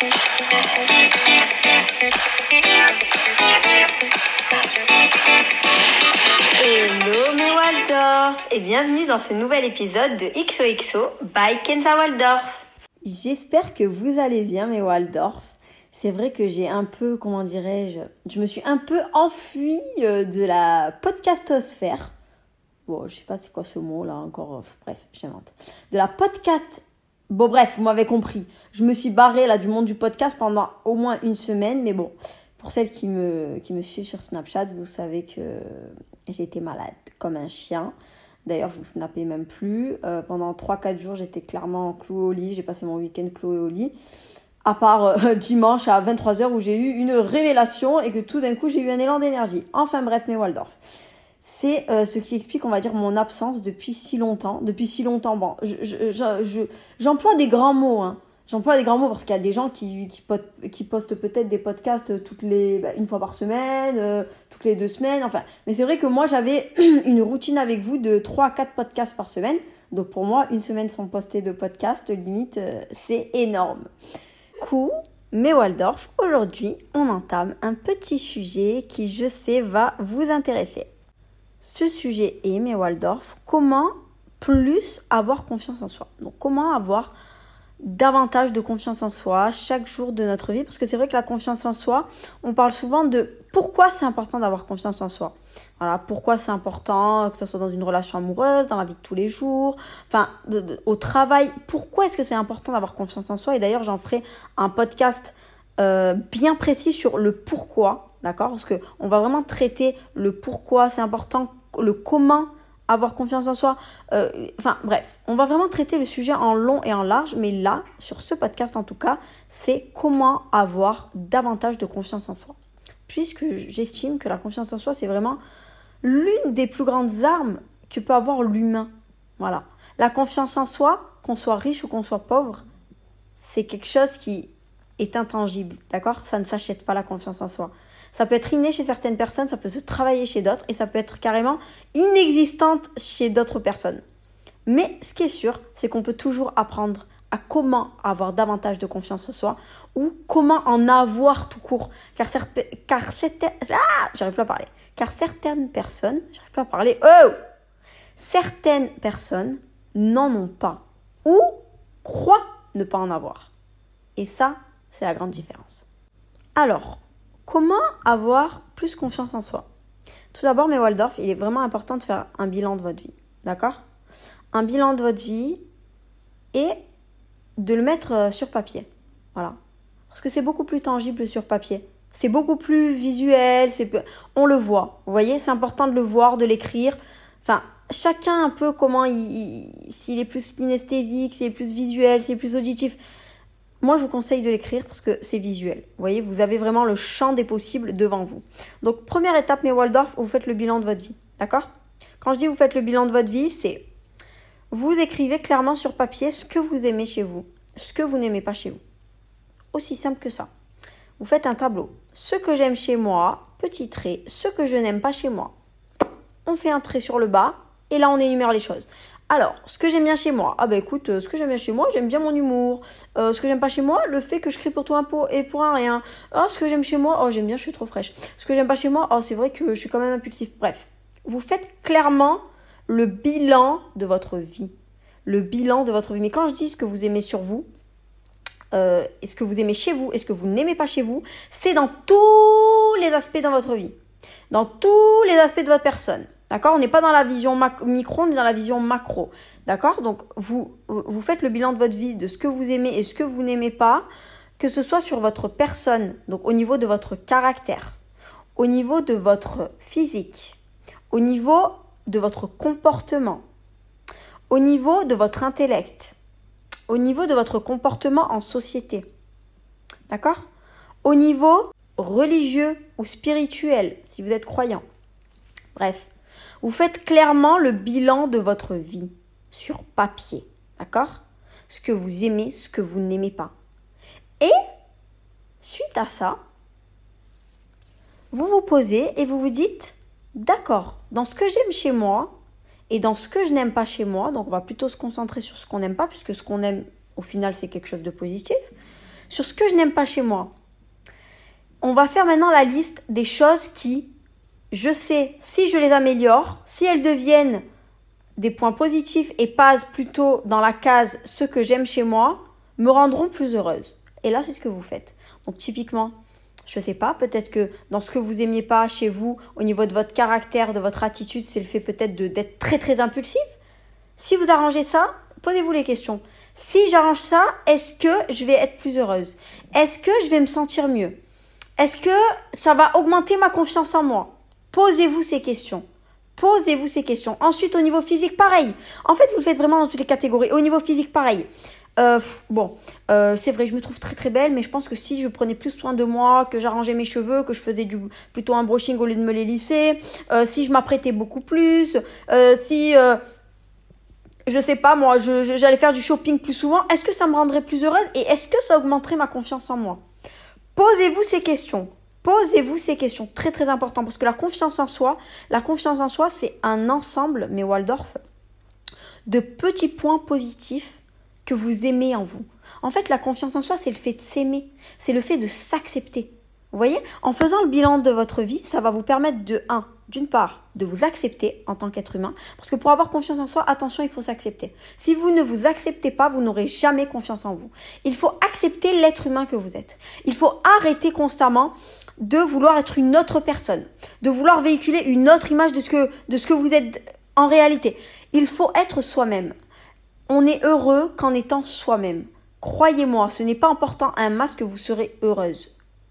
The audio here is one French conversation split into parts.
Hello mes Waldorf et bienvenue dans ce nouvel épisode de XOXO by Kenza Waldorf. J'espère que vous allez bien mes Waldorf. C'est vrai que j'ai un peu, comment dirais-je, je me suis un peu enfuie euh, de la podcastosphère. Bon, je sais pas c'est quoi ce mot là encore, bref, j'invente. De la podcast Bon, bref, vous m'avez compris. Je me suis barrée là du monde du podcast pendant au moins une semaine, mais bon, pour celles qui me, qui me suivent sur Snapchat, vous savez que j'étais malade comme un chien. D'ailleurs, je vous snappais même plus. Euh, pendant 3-4 jours, j'étais clairement clouée au lit. J'ai passé mon week-end clouée au lit. À part euh, dimanche à 23h où j'ai eu une révélation et que tout d'un coup, j'ai eu un élan d'énergie. Enfin bref, mes Waldorf c'est euh, ce qui explique, on va dire, mon absence depuis si longtemps. Depuis si longtemps, bon, j'emploie des grands mots, hein. J'emploie des grands mots parce qu'il y a des gens qui, postent peut-être des podcasts toutes les, bah, une fois par semaine, euh, toutes les deux semaines, enfin. Mais c'est vrai que moi, j'avais une routine avec vous de 3 à 4 podcasts par semaine. Donc pour moi, une semaine sans poster de podcast, limite, euh, c'est énorme. Coup, mais Waldorf, aujourd'hui, on entame un petit sujet qui, je sais, va vous intéresser. Ce sujet est, mais Waldorf, comment plus avoir confiance en soi? Donc comment avoir davantage de confiance en soi chaque jour de notre vie? Parce que c'est vrai que la confiance en soi, on parle souvent de pourquoi c'est important d'avoir confiance en soi. Voilà, pourquoi c'est important que ce soit dans une relation amoureuse, dans la vie de tous les jours, enfin au travail, pourquoi est-ce que c'est important d'avoir confiance en soi? Et d'ailleurs j'en ferai un podcast euh, bien précis sur le pourquoi, d'accord? Parce que on va vraiment traiter le pourquoi c'est important, le comment avoir confiance en soi. Euh, enfin bref, on va vraiment traiter le sujet en long et en large, mais là, sur ce podcast en tout cas, c'est comment avoir davantage de confiance en soi. Puisque j'estime que la confiance en soi, c'est vraiment l'une des plus grandes armes que peut avoir l'humain. Voilà. La confiance en soi, qu'on soit riche ou qu'on soit pauvre, c'est quelque chose qui est intangible, d'accord? Ça ne s'achète pas la confiance en soi. Ça peut être inné chez certaines personnes, ça peut se travailler chez d'autres et ça peut être carrément inexistante chez d'autres personnes. Mais ce qui est sûr, c'est qu'on peut toujours apprendre à comment avoir davantage de confiance en soi ou comment en avoir tout court. Car, certaines... Ah J'arrive pas à parler. Car certaines personnes... J'arrive pas à parler. Oh Certaines personnes n'en ont pas ou croient ne pas en avoir. Et ça, c'est la grande différence. Alors, comment avoir plus confiance en soi? Tout d'abord, mes Waldorf, il est vraiment important de faire un bilan de votre vie. D'accord? Un bilan de votre vie et de le mettre euh, sur papier. Voilà. Parce que c'est beaucoup plus tangible sur papier. C'est beaucoup plus visuel, c'est on le voit. Vous voyez, c'est important de le voir, de l'écrire. Enfin, chacun un peu comment il, s'il est plus kinesthésique, s'il est plus visuel, s'il est plus auditif. Moi, je vous conseille de l'écrire parce que c'est visuel. Vous voyez, vous avez vraiment le champ des possibles devant vous. Donc, première étape, mes Waldorf, vous faites le bilan de votre vie. D'accord? Quand je dis vous faites le bilan de votre vie, c'est vous écrivez clairement sur papier ce que vous aimez chez vous, ce que vous n'aimez pas chez vous. Aussi simple que ça. Vous faites un tableau. Ce que j'aime chez moi, petit trait. Ce que je n'aime pas chez moi. On fait un trait sur le bas et là on énumère les choses. Alors, ce que j'aime bien chez moi, ah bah écoute, euh, ce que j'aime bien chez moi, j'aime bien mon humour. Euh, ce que j'aime pas chez moi, le fait que je crie pour tout un pot et pour un rien. Ah, ce que j'aime chez moi, oh j'aime bien, je suis trop fraîche. Ce que j'aime pas chez moi, oh c'est vrai que je suis quand même impulsif. Bref, vous faites clairement le bilan de votre vie. Le bilan de votre vie. Mais quand je dis ce que vous aimez sur vous, euh, ce que vous aimez chez vous et ce que vous n'aimez pas chez vous, c'est dans tous les aspects de votre vie. Dans tous les aspects de votre personne. D'accord On n'est pas dans la vision micro, on est dans la vision macro. D'accord Donc, vous, faites le bilan de votre vie, de ce que vous aimez et ce que vous n'aimez pas, que ce soit sur votre personne, donc au niveau de votre caractère, au niveau de votre physique, au niveau de votre comportement, au niveau de votre intellect, au niveau de votre comportement en société. D'accord Au niveau religieux ou spirituel, si vous êtes croyant. Bref, vous faites clairement le bilan de votre vie sur papier. D'accord? Ce que vous aimez, ce que vous n'aimez pas. Et, suite à ça, vous vous posez et vous vous dites, d'accord, dans ce que j'aime chez moi et dans ce que je n'aime pas chez moi, donc on va plutôt se concentrer sur ce qu'on n'aime pas, puisque ce qu'on aime, au final, c'est quelque chose de positif. sur ce que je n'aime pas chez moi. On va faire maintenant la liste des choses qui, je sais, si je les améliore, si elles deviennent des points positifs et passent plutôt dans la case ce que j'aime chez moi, me rendront plus heureuse. Et là, c'est ce que vous faites. Donc typiquement, je sais pas, peut-être que dans ce que vous aimiez pas chez vous, au niveau de votre caractère, de votre attitude, c'est le fait peut-être d'être très très impulsif. Si vous arrangez ça, posez-vous les questions. Si j'arrange ça, est-ce que je vais être plus heureuse? Est-ce que je vais me sentir mieux? Est-ce que ça va augmenter ma confiance en moi? Posez-vous ces questions. Posez-vous ces questions. Ensuite, au niveau physique, pareil. En fait, vous le faites vraiment dans toutes les catégories. Au niveau physique, pareil. Euh, bon, euh, c'est vrai, je me trouve très très belle, mais je pense que si je prenais plus soin de moi, que j'arrangeais mes cheveux, que je faisais plutôt un brushing au lieu de me les lisser, euh, si je m'apprêtais beaucoup plus, si, je sais pas moi, j'allais faire du shopping plus souvent, est-ce que ça me rendrait plus heureuse et est-ce que ça augmenterait ma confiance en moi? Posez-vous ces questions. Posez-vous ces questions, très très important, parce que la confiance en soi, la confiance en soi, c'est un ensemble, mais Waldorf, de petits points positifs que vous aimez en vous. En fait, la confiance en soi, c'est le fait de s'aimer, c'est le fait de s'accepter. Vous voyez? En faisant le bilan de votre vie, ça va vous permettre de 1. D'une part, de vous accepter en tant qu'être humain. Parce que pour avoir confiance en soi, attention, il faut s'accepter. Si vous ne vous acceptez pas, vous n'aurez jamais confiance en vous. Il faut accepter l'être humain que vous êtes. Il faut arrêter constamment de vouloir être une autre personne, de vouloir véhiculer une autre image de ce que, de ce que vous êtes en réalité. Il faut être soi-même on est heureux qu'en étant soi-même. Croyez-moi, ce n'est pas en portant un masque que vous serez heureuse.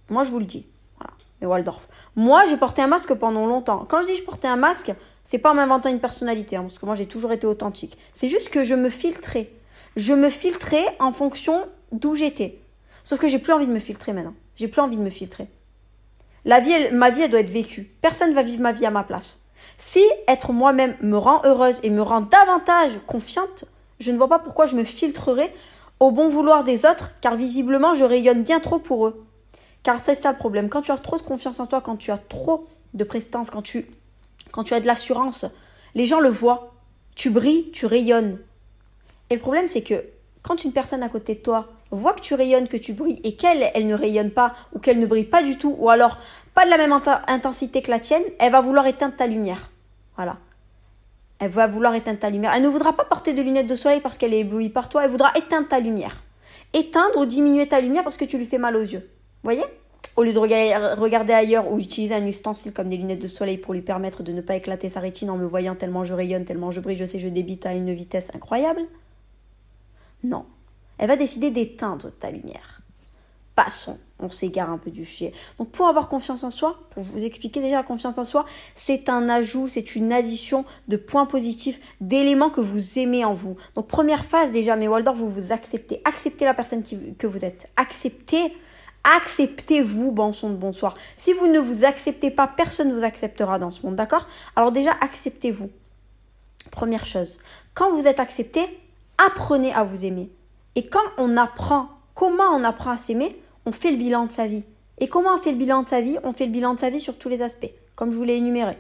Moi, je vous le dis. Voilà. Mais Waldorf. Moi, j'ai porté un masque pendant longtemps. Quand je dis je portais un masque, c'est pas en m'inventant une personnalité, hein, parce que moi, j'ai toujours été authentique. C'est juste que je me filtrais. Je me filtrais en fonction d'où j'étais. Sauf que j'ai plus envie de me filtrer maintenant. J'ai plus envie de me filtrer. La vie, ma vie, elle doit être vécue. Personne ne va vivre ma vie à ma place. Si être moi-même me rend heureuse et me rend davantage confiante, je ne vois pas pourquoi je me filtrerais au bon vouloir des autres, car visiblement je rayonne bien trop pour eux. Car c'est ça le problème. Quand tu as trop de confiance en toi, quand tu as trop de prestance, quand tu, quand tu as de l'assurance, les gens le voient. Tu brilles, tu rayonnes. Et le problème, c'est que quand une personne à côté de toi voit que tu rayonnes, que tu brilles, et qu'elle, elle ne rayonne pas, ou qu'elle ne brille pas du tout, ou alors pas de la même intensité que la tienne, elle va vouloir éteindre ta lumière. Voilà. Elle va vouloir éteindre ta lumière. Elle ne voudra pas porter de lunettes de soleil parce qu'elle est éblouie par toi. Elle voudra éteindre ta lumière. Éteindre ou diminuer ta lumière parce que tu lui fais mal aux yeux. Voyez? Au lieu de regarder ailleurs ou utiliser un ustensile comme des lunettes de soleil pour lui permettre de ne pas éclater sa rétine en me voyant tellement je rayonne, tellement je brille, je sais, je débite à une vitesse incroyable. Non. Elle va décider d'éteindre ta lumière. Passons on s'égare un peu du chier. Donc pour avoir confiance en soi, pour vous expliquer déjà la confiance en soi, c'est un ajout, c'est une addition de points positifs, d'éléments que vous aimez en vous. Donc première phase déjà, mais Waldorf, vous vous acceptez. Acceptez la personne que vous êtes. Acceptez, acceptez-vous, bon son de bonsoir. Si vous ne vous acceptez pas, personne ne vous acceptera dans ce monde, d'accord? Alors déjà, acceptez-vous. Première chose. Quand vous êtes accepté, apprenez à vous aimer. Et quand on apprend, comment on apprend à s'aimer on fait le bilan de sa vie. Et comment on fait le bilan de sa vie On fait le bilan de sa vie sur tous les aspects, comme je vous l'ai énuméré.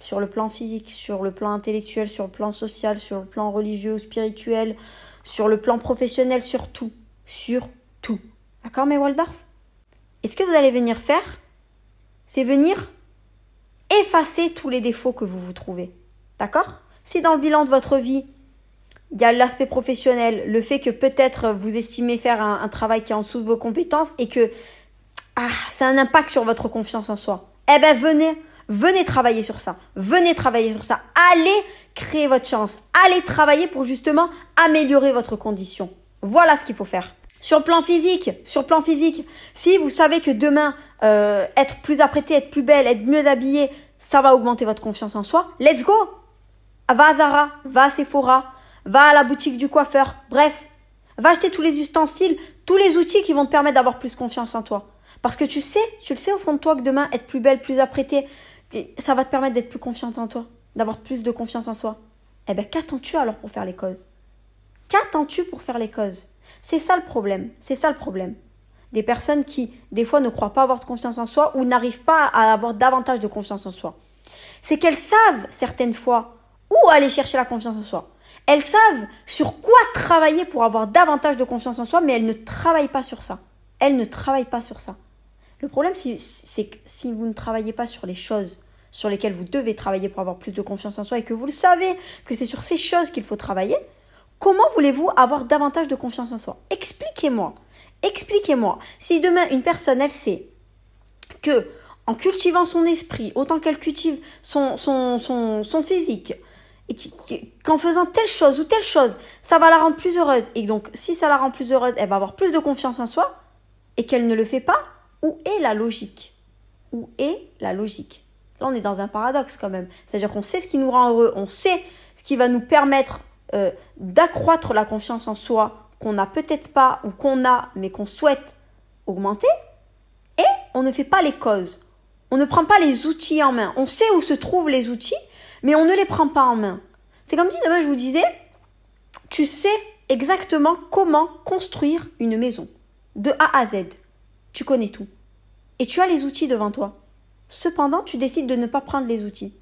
Sur le plan physique, sur le plan intellectuel, sur le plan social, sur le plan religieux spirituel, sur le plan professionnel, sur tout. Sur tout. D'accord, mais Waldorf? Et ce que vous allez venir faire, c'est venir effacer tous les défauts que vous vous trouvez. D'accord? Si dans le bilan de votre vie, il y a l'aspect professionnel, le fait que peut-être vous estimez faire un, travail qui est en dessous de vos compétences et que ah, ça a un impact sur votre confiance en soi. Eh ben venez, venez travailler sur ça. Venez travailler sur ça. Allez créer votre chance. Allez travailler pour justement améliorer votre condition. Voilà ce qu'il faut faire. Sur le plan physique, sur le plan physique, si vous savez que demain euh, être plus apprêté, être plus belle, être mieux habillée, ça va augmenter votre confiance en soi. Let's go. Va à Zara, va à Sephora, va à la boutique du coiffeur, bref, va acheter tous les ustensiles, tous les outils qui vont te permettre d'avoir plus confiance en toi. Parce que tu sais, tu le sais au fond de toi que demain, être plus belle, plus apprêtée, ça va te permettre d'être plus confiante en toi, d'avoir plus de confiance en soi. Eh bien, qu'attends-tu alors pour faire les causes? Qu'attends-tu pour faire les causes? C'est ça le problème, c'est ça le problème. Des personnes qui, des fois, ne croient pas avoir de confiance en soi ou n'arrivent pas à avoir davantage de confiance en soi. C'est qu'elles savent, certaines fois, où aller chercher la confiance en soi. Elles savent sur quoi travailler pour avoir davantage de confiance en soi, mais elles ne travaillent pas sur ça. elle ne travaille pas sur ça. Le problème, c'est que si vous ne travaillez pas sur les choses sur lesquelles vous devez travailler pour avoir plus de confiance en soi et que vous le savez que c'est sur ces choses qu'il faut travailler, comment voulez-vous avoir davantage de confiance en soi? Expliquez-moi. Expliquez-moi. Si demain une personne, elle sait que en cultivant son esprit, autant qu'elle cultive son physique, et qu'en faisant telle chose ou telle chose, ça va la rendre plus heureuse. Et donc, si ça la rend plus heureuse, elle va avoir plus de confiance en soi, et qu'elle ne le fait pas, où est la logique? Où est la logique? Là, on est dans un paradoxe quand même. C'est-à-dire qu'on sait ce qui nous rend heureux, on sait ce qui va nous permettre euh, d'accroître la confiance en soi qu'on n'a peut-être pas ou qu'on a, mais qu'on souhaite augmenter, et on ne fait pas les causes. On ne prend pas les outils en main. On sait où se trouvent les outils, mais on ne les prend pas en main. C'est comme si demain je vous disais, tu sais exactement comment construire une maison, de A à Z. Tu connais tout. Et tu as les outils devant toi. Cependant, tu décides de ne pas prendre les outils.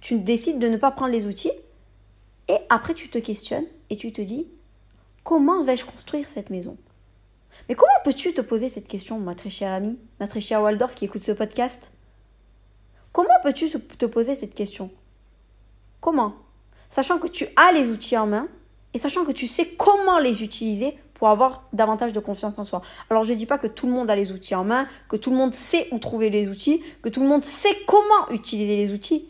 Tu décides de ne pas prendre les outils, et après tu te questionnes et tu te dis, comment vais-je construire cette maison? Mais comment peux-tu te poser cette question, ma très chère amie, ma très chère Waldorf qui écoute ce podcast? Comment peux-tu te poser cette question? Comment? Sachant que tu as les outils en main et sachant que tu sais comment les utiliser pour avoir davantage de confiance en soi. Alors je ne dis pas que tout le monde a les outils en main, que tout le monde sait où trouver les outils, que tout le monde sait comment utiliser les outils.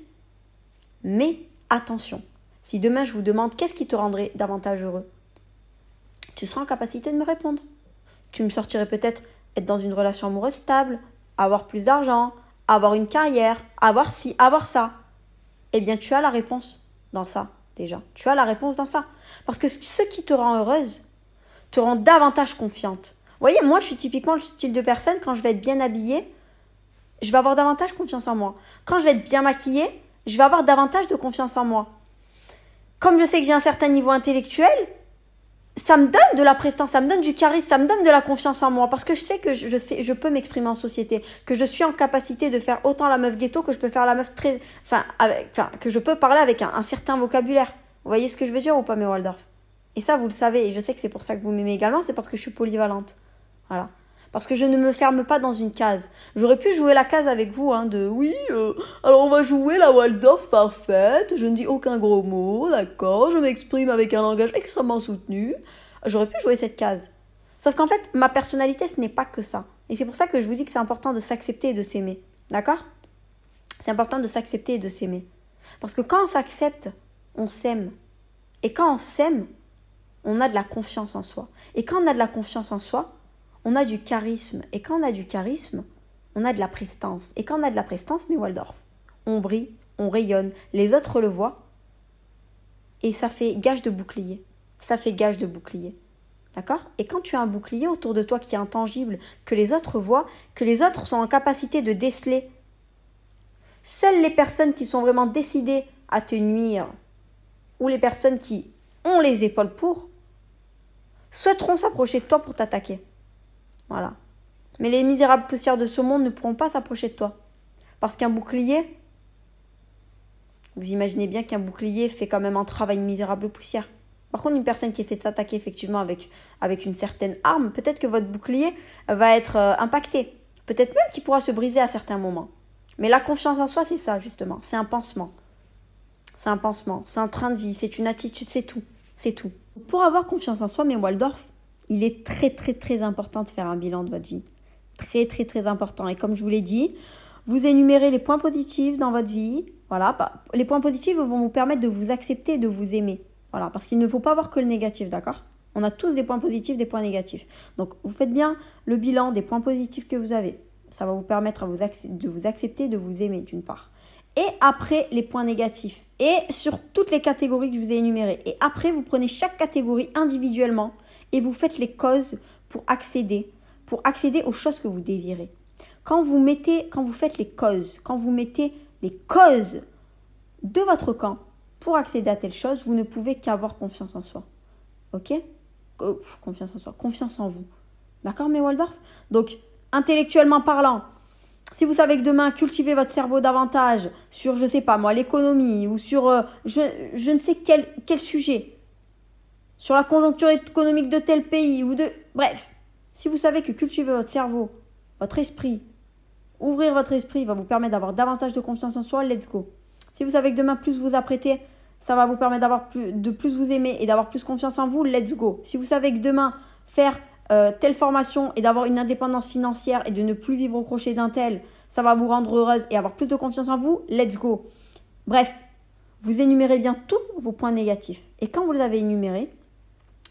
Mais attention, si demain je vous demande qu'est-ce qui te rendrait davantage heureux, tu seras en capacité de me répondre. Tu me sortirais peut-être être dans une relation amoureuse stable, avoir plus d'argent, avoir une carrière, avoir ci, avoir ça. Eh bien, tu as la réponse dans ça, déjà. Tu as la réponse dans ça. Parce que ce qui te rend heureuse te rend davantage confiante. Vous voyez, moi, je suis typiquement le style de personne, quand je vais être bien habillée, je vais avoir davantage confiance en moi. Quand je vais être bien maquillée, je vais avoir davantage de confiance en moi. Comme je sais que j'ai un certain niveau intellectuel, ça me donne de la prestance, ça me donne du charisme, ça me donne de la confiance en moi parce que je sais que je, sais, je peux m'exprimer en société, que je suis en capacité de faire autant la meuf ghetto que je peux faire la meuf très, enfin, avec, que je peux parler avec un, certain vocabulaire. Vous voyez ce que je veux dire ou pas, mes Waldorf Et ça, vous le savez, et je sais que c'est pour ça que vous m'aimez également, c'est parce que je suis polyvalente. Voilà. Parce que je ne me ferme pas dans une case. J'aurais pu jouer la case avec vous, hein, de oui, euh, alors on va jouer la Waldorf parfaite, je ne dis aucun gros mot, d'accord, je m'exprime avec un langage extrêmement soutenu. J'aurais pu jouer cette case. Sauf qu'en fait, ma personnalité, ce n'est pas que ça. Et c'est pour ça que je vous dis que c'est important de s'accepter et de s'aimer. D'accord? C'est important de s'accepter et de s'aimer. Parce que quand on s'accepte, on s'aime. Et quand on s'aime, on a de la confiance en soi. Et quand on a de la confiance en soi, on a du charisme. Et quand on a du charisme, on a de la prestance. Et quand on a de la prestance, mais Waldorf, on brille, on rayonne, les autres le voient. Et ça fait gage de bouclier. Ça fait gage de bouclier. D'accord? Et quand tu as un bouclier autour de toi qui est intangible, que les autres voient, que les autres sont en capacité de déceler, seules les personnes qui sont vraiment décidées à te nuire, ou les personnes qui ont les épaules pour, souhaiteront s'approcher de toi pour t'attaquer. Voilà. Mais les misérables poussières de ce monde ne pourront pas s'approcher de toi. Parce qu'un bouclier, vous imaginez bien qu'un bouclier fait quand même un travail misérable poussière. Par contre, une personne qui essaie de s'attaquer effectivement avec, avec une certaine arme, peut-être que votre bouclier va être euh, impacté. Peut-être même qu'il pourra se briser à certains moments. Mais la confiance en soi, c'est ça, justement. C'est un pansement. C'est un pansement. C'est un train de vie. C'est une attitude. C'est tout. C'est tout. Pour avoir confiance en soi, mais Waldorf, il est très très très important de faire un bilan de votre vie. Très très très important. Et comme je vous l'ai dit, vous énumérez les points positifs dans votre vie. Voilà, bah, les points positifs vont vous permettre de vous accepter de vous aimer. Voilà, parce qu'il ne faut pas voir que le négatif, d'accord? On a tous des points positifs, des points négatifs. Donc vous faites bien le bilan des points positifs que vous avez. Ça va vous permettre de vous accepter, de vous aimer d'une part. Et après les points négatifs. Et sur toutes les catégories que je vous ai énumérées. Et après, vous prenez chaque catégorie individuellement et vous faites les causes pour accéder, pour accéder aux choses que vous désirez. Quand vous mettez, quand vous faites les causes, quand vous mettez les causes de votre camp pour accéder à telle chose, vous ne pouvez qu'avoir confiance en soi. Ok? Oh, Confiance en soi, confiance en vous. D'accord, mais Waldorf? Donc, intellectuellement parlant, si vous savez que demain, cultivez votre cerveau davantage sur, je sais pas moi, l'économie ou sur euh, je, je, ne sais quel, quel sujet, sur la conjoncture économique de tel pays ou de. Bref, Si vous savez que cultiver votre cerveau, votre esprit, ouvrir votre esprit va vous permettre d'avoir davantage de confiance en soi, let's go. Si vous savez que demain, plus vous apprêtez, ça va vous permettre de plus vous aimer et d'avoir plus confiance en vous, let's go. Si vous savez que demain, faire euh, telle formation et d'avoir une indépendance financière et de ne plus vivre au crochet d'un tel, ça va vous rendre heureuse et avoir plus de confiance en vous, let's go. Bref, vous énumérez bien tous vos points négatifs. Et quand vous les avez énumérés,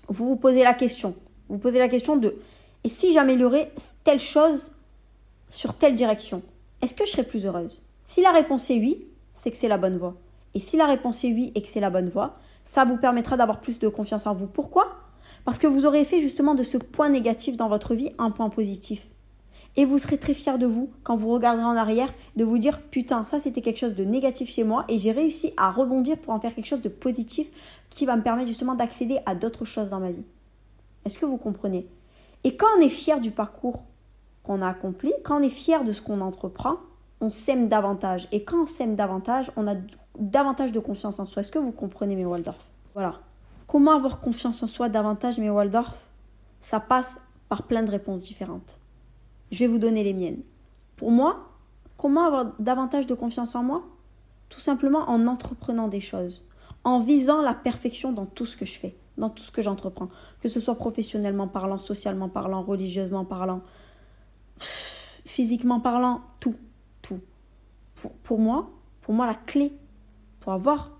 vous vous posez la question. Vous posez la question de et si j'améliorais telle chose sur telle direction, est-ce que je serais plus heureuse? Si la réponse est oui, c'est que c'est la bonne voie. Et si la réponse est oui et que c'est la bonne voie, ça vous permettra d'avoir plus de confiance en vous. Pourquoi? Parce que vous aurez fait justement de ce point négatif dans votre vie un point positif. Et vous serez très fier de vous quand vous regarderez en arrière, de vous dire putain, ça c'était quelque chose de négatif chez moi et j'ai réussi à rebondir pour en faire quelque chose de positif qui va me permettre justement d'accéder à d'autres choses dans ma vie. Est-ce que vous comprenez? Et quand on est fier du parcours qu'on a accompli, quand on est fier de ce qu'on entreprend, on s'aime davantage. Et quand on s'aime davantage, on a davantage de confiance en soi. Est-ce que vous comprenez mes Waldorf? Voilà. Comment avoir confiance en soi davantage, mes Waldorf? Ça passe par plein de réponses différentes. Je vais vous donner les miennes. Pour moi, comment avoir davantage de confiance en moi Tout simplement en entreprenant des choses, en visant la perfection dans tout ce que je fais, dans tout ce que j'entreprends, que ce soit professionnellement parlant, socialement parlant, religieusement parlant, physiquement parlant, tout, tout. Pour, pour moi, pour moi, la clé pour avoir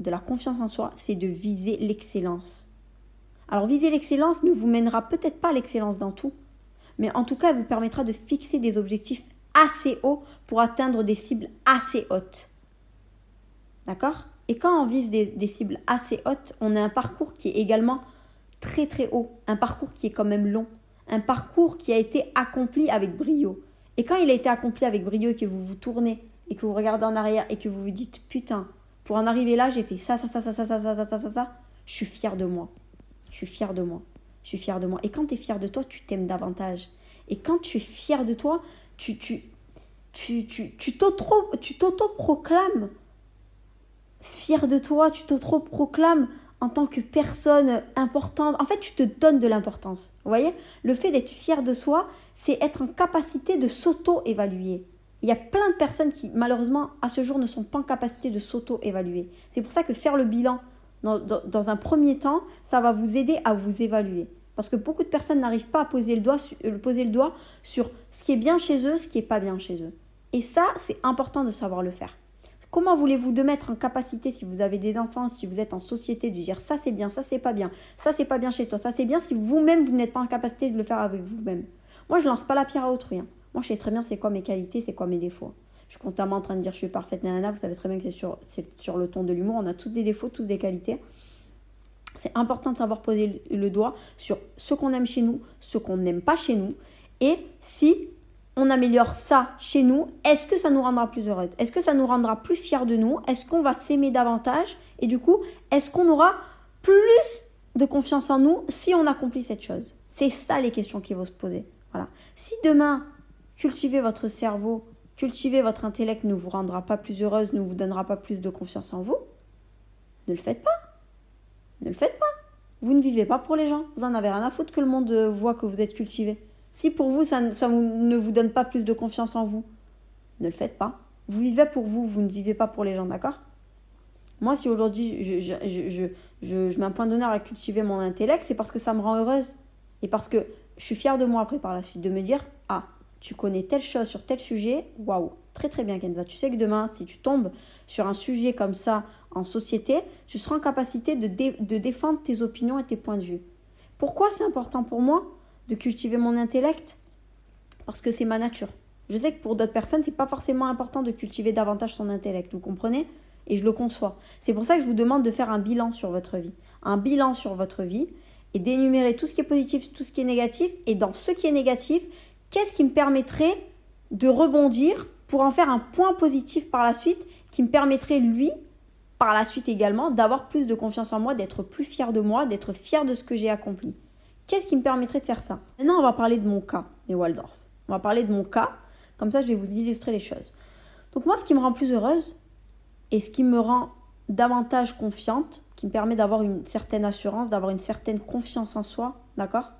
de la confiance en soi, c'est de viser l'excellence. Alors viser l'excellence ne vous mènera peut-être pas à l'excellence dans tout, mais en tout cas, elle vous permettra de fixer des objectifs assez hauts pour atteindre des cibles assez hautes. D'accord Et quand on vise des, des, cibles assez hautes, on a un parcours qui est également très très haut, un parcours qui est quand même long, un parcours qui a été accompli avec brio. Et quand il a été accompli avec brio et que vous vous tournez et que vous regardez en arrière et que vous vous dites putain, pour en arriver là, j'ai fait ça, ça, ça, ça, ça, ça, ça, ça, ça, ça, ça, je suis fière de moi. Je suis fière de moi. Je suis fière de moi. Et quand tu es fière de toi, tu t'aimes davantage. Et quand tu es fière de toi, tu tu tu tu tu t'auto-proclames fière de toi, tu t'auto-proclames en tant que personne importante. En fait, tu te donnes de l'importance. Vous voyez? Le fait d'être fier de soi, c'est être en capacité de s'auto-évaluer. Il y a plein de personnes qui, malheureusement, à ce jour, ne sont pas en capacité de s'auto-évaluer. C'est pour ça que faire le bilan dans, un premier temps, ça va vous aider à vous évaluer. Parce que beaucoup de personnes n'arrivent pas à poser le, doigt, euh, poser le doigt sur ce qui est bien chez eux, ce qui n'est pas bien chez eux. Et ça, c'est important de savoir le faire. Comment voulez-vous de mettre en capacité, si vous avez des enfants, si vous êtes en société, de dire ça c'est bien, ça c'est pas bien, ça c'est pas bien chez toi, ça c'est bien, si vous-même vous, n'êtes pas en capacité de le faire avec vous-même? Moi, je lance pas la pierre à autrui. Hein. Moi, je sais très bien c'est quoi mes qualités, c'est quoi mes défauts. Je suis constamment en train de dire je suis parfaite, nanana. Vous savez très bien que c'est sur, sur le ton de l'humour. On a tous des défauts, tous des qualités. C'est important de savoir poser le doigt sur ce qu'on aime chez nous, ce qu'on n'aime pas chez nous. Et si on améliore ça chez nous, est-ce que ça nous rendra plus heureux Est-ce que ça nous rendra plus fiers de nous? Est-ce qu'on va s'aimer davantage? Et du coup, est-ce qu'on aura plus de confiance en nous si on accomplit cette chose? C'est ça les questions qu'il faut se poser. Voilà. Si demain, cultivez votre cerveau Cultiver votre intellect ne vous rendra pas plus heureuse, ne vous donnera pas plus de confiance en vous. Ne le faites pas. Ne le faites pas. Vous ne vivez pas pour les gens. Vous en avez rien à foutre que le monde voit que vous êtes cultivé. Si pour vous, ça, ne vous donne pas plus de confiance en vous, ne le faites pas. Vous vivez pour vous, vous ne vivez pas pour les gens, d'accord? Moi, si aujourd'hui je, je, je, je, mets un point d'honneur à cultiver mon intellect, c'est parce que ça me rend heureuse. Et parce que je suis fière de moi après par la suite, de me dire, ah, tu connais telle chose sur tel sujet, waouh, très très bien Kenza. Tu sais que demain, si tu tombes sur un sujet comme ça en société, tu seras en capacité de, de défendre tes opinions et tes points de vue. Pourquoi c'est important pour moi de cultiver mon intellect? Parce que c'est ma nature. Je sais que pour d'autres personnes, c'est pas forcément important de cultiver davantage son intellect, vous comprenez? Et je le conçois. C'est pour ça que je vous demande de faire un bilan sur votre vie. Un bilan sur votre vie et d'énumérer tout ce qui est positif, tout ce qui est négatif. Et dans ce qui est négatif, qu'est-ce qui me permettrait de rebondir pour en faire un point positif par la suite qui me permettrait, lui, par la suite également, d'avoir plus de confiance en moi, d'être plus fier de moi, d'être fier de ce que j'ai accompli. Qu'est-ce qui me permettrait de faire ça? Maintenant, on va parler de mon cas, les Waldorf. On va parler de mon cas, comme ça je vais vous illustrer les choses. Donc moi, ce qui me rend plus heureuse et ce qui me rend davantage confiante, qui me permet d'avoir une certaine assurance, d'avoir une certaine confiance en soi, d'accord?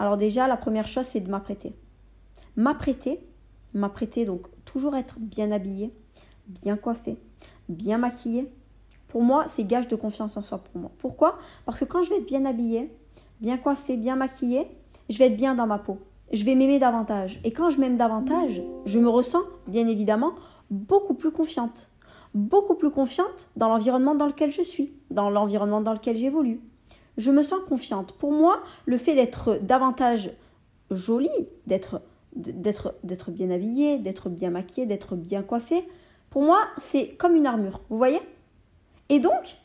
Alors déjà, la première chose, c'est de m'apprêter. M'apprêter, m'apprêter, donc toujours être bien habillé, bien coiffé, bien maquillé. Pour moi, c'est gage de confiance en soi pour moi. Pourquoi? Parce que quand je vais être bien habillé, bien coiffé, bien maquillé, je vais être bien dans ma peau. Je vais m'aimer davantage. Et quand je m'aime davantage, je me ressens, bien évidemment, beaucoup plus confiante. Beaucoup plus confiante dans l'environnement dans lequel je suis, dans l'environnement dans lequel j'évolue. Je me sens confiante. Pour moi, le fait d'être davantage jolie, d'être d'être bien habillée, d'être bien maquillée, d'être bien coiffée, pour moi, c'est comme une armure. Vous voyez? Et donc,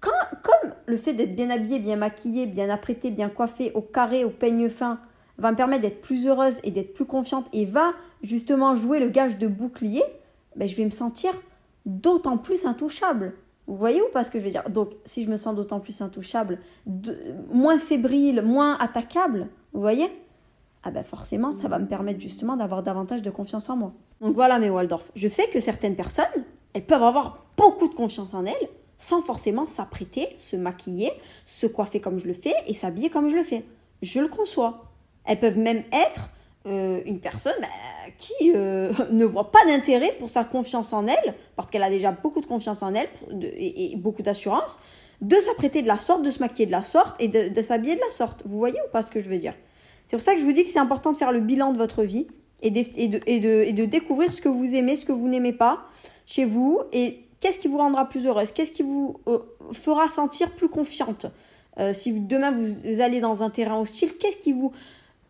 quand, comme le fait d'être bien habillée, bien maquillée, bien apprêtée, bien coiffée, au carré, au peigne fin, va me permettre d'être plus heureuse et d'être plus confiante et va justement jouer le gage de bouclier, ben, je vais me sentir d'autant plus intouchable. Vous voyez ou pas ce que je veux dire? Donc, si je me sens d'autant plus intouchable, moins fébrile, moins attaquable, vous voyez? Ah ben forcément, ça va me permettre justement d'avoir davantage de confiance en moi. Donc voilà mes Waldorf. Je sais que certaines personnes, elles peuvent avoir beaucoup de confiance en elles sans forcément s'apprêter, se maquiller, se coiffer comme je le fais et s'habiller comme je le fais. Je le conçois. Elles peuvent même être euh, une personne bah, qui euh, ne voit pas d'intérêt pour sa confiance en elle, parce qu'elle a déjà beaucoup de confiance en elle et, beaucoup d'assurance, de s'apprêter de la sorte, de se maquiller de la sorte et de, s'habiller de la sorte. Vous voyez ou pas ce que je veux dire? C'est pour ça que je vous dis que c'est important de faire le bilan de votre vie et de, et de découvrir ce que vous aimez, ce que vous n'aimez pas chez vous et qu'est-ce qui vous rendra plus heureuse, qu'est-ce qui vous euh, fera sentir plus confiante? si demain vous allez dans un terrain hostile, qu'est-ce qui vous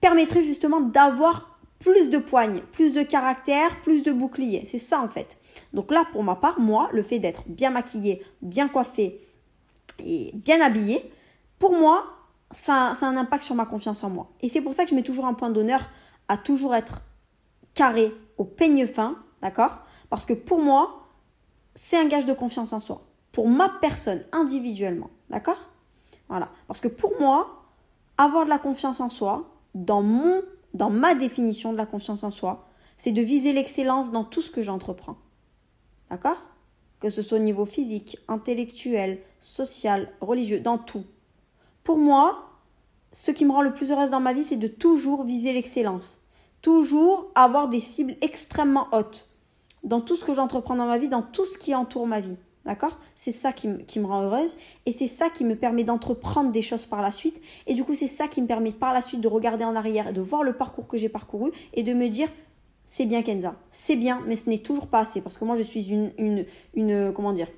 permettrait justement d'avoir plus de poignes, plus de caractère, plus de boucliers. C'est ça en fait. Donc là, pour ma part, moi, le fait d'être bien maquillée, bien coiffée et bien habillée, pour moi, ça, ça, a un impact sur ma confiance en moi. Et c'est pour ça que je mets toujours un point d'honneur à toujours être carré au peigne fin, d'accord? Parce que pour moi, c'est un gage de confiance en soi. Pour ma personne, individuellement, d'accord? Voilà. Parce que pour moi, avoir de la confiance en soi, dans, mon, dans ma définition de la confiance en soi, c'est de viser l'excellence dans tout ce que j'entreprends. D'accord? Que ce soit au niveau physique, intellectuel, social, religieux, dans tout. Pour moi, ce qui me rend le plus heureuse dans ma vie, c'est de toujours viser l'excellence. Toujours avoir des cibles extrêmement hautes dans tout ce que j'entreprends dans ma vie, dans tout ce qui entoure ma vie. D'accord? C'est ça qui, me rend heureuse et c'est ça qui me permet d'entreprendre des choses par la suite. Et du coup, c'est ça qui me permet par la suite de regarder en arrière et de voir le parcours que j'ai parcouru et de me dire c'est bien Kenza, c'est bien, mais ce n'est toujours pas assez parce que moi je suis une, une, une comment dire,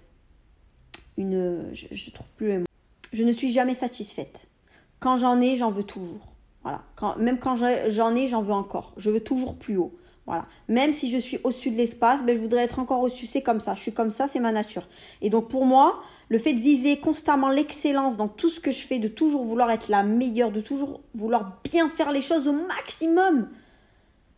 une, je, je trouve plus les mots. Je ne suis jamais satisfaite. Quand j'en ai, j'en veux toujours. Voilà. Quand, même quand j'en ai, j'en veux encore. Je veux toujours plus haut. Voilà. Même si je suis au-dessus de l'espace, ben, je voudrais être encore au-dessus. C'est comme ça. Je suis comme ça, c'est ma nature. Et donc pour moi, le fait de viser constamment l'excellence dans tout ce que je fais, de toujours vouloir être la meilleure, de toujours vouloir bien faire les choses au maximum,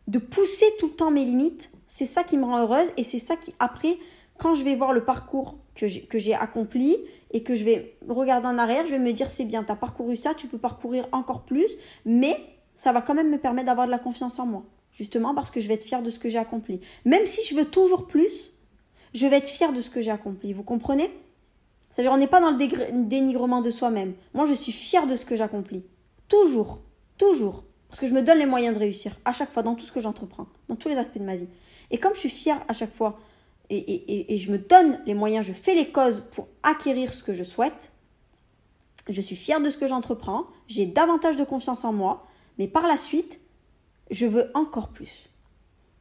de pousser tout le temps mes limites, c'est ça qui me rend heureuse et c'est ça qui, après, quand je vais voir le parcours que j'ai accompli et que je vais regarder en arrière, je vais me dire c'est bien, tu as parcouru ça, tu peux parcourir encore plus, mais ça va quand même me permettre d'avoir de la confiance en moi justement parce que je vais être fière de ce que j'ai accompli. Même si je veux toujours plus, je vais être fière de ce que j'ai accompli. Vous comprenez? C'est-à-dire, on n'est pas dans le dénigrement de soi-même. Moi, je suis fière de ce que j'accomplis. Toujours, toujours. Parce que je me donne les moyens de réussir à chaque fois dans tout ce que j'entreprends, dans tous les aspects de ma vie. Et comme je suis fière à chaque fois et, et je me donne les moyens, je fais les causes pour acquérir ce que je souhaite, je suis fière de ce que j'entreprends, j'ai davantage de confiance en moi, mais par la suite, je veux encore plus.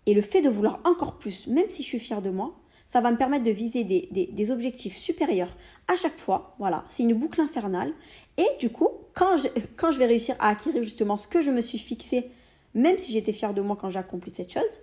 Et le fait de vouloir encore plus, même si je suis fière de moi, ça va me permettre de viser des, objectifs supérieurs à chaque fois. Voilà, c'est une boucle infernale. Et du coup, quand je, vais réussir à acquérir justement ce que je me suis fixé, même si j'étais fière de moi quand j'ai accompli cette chose,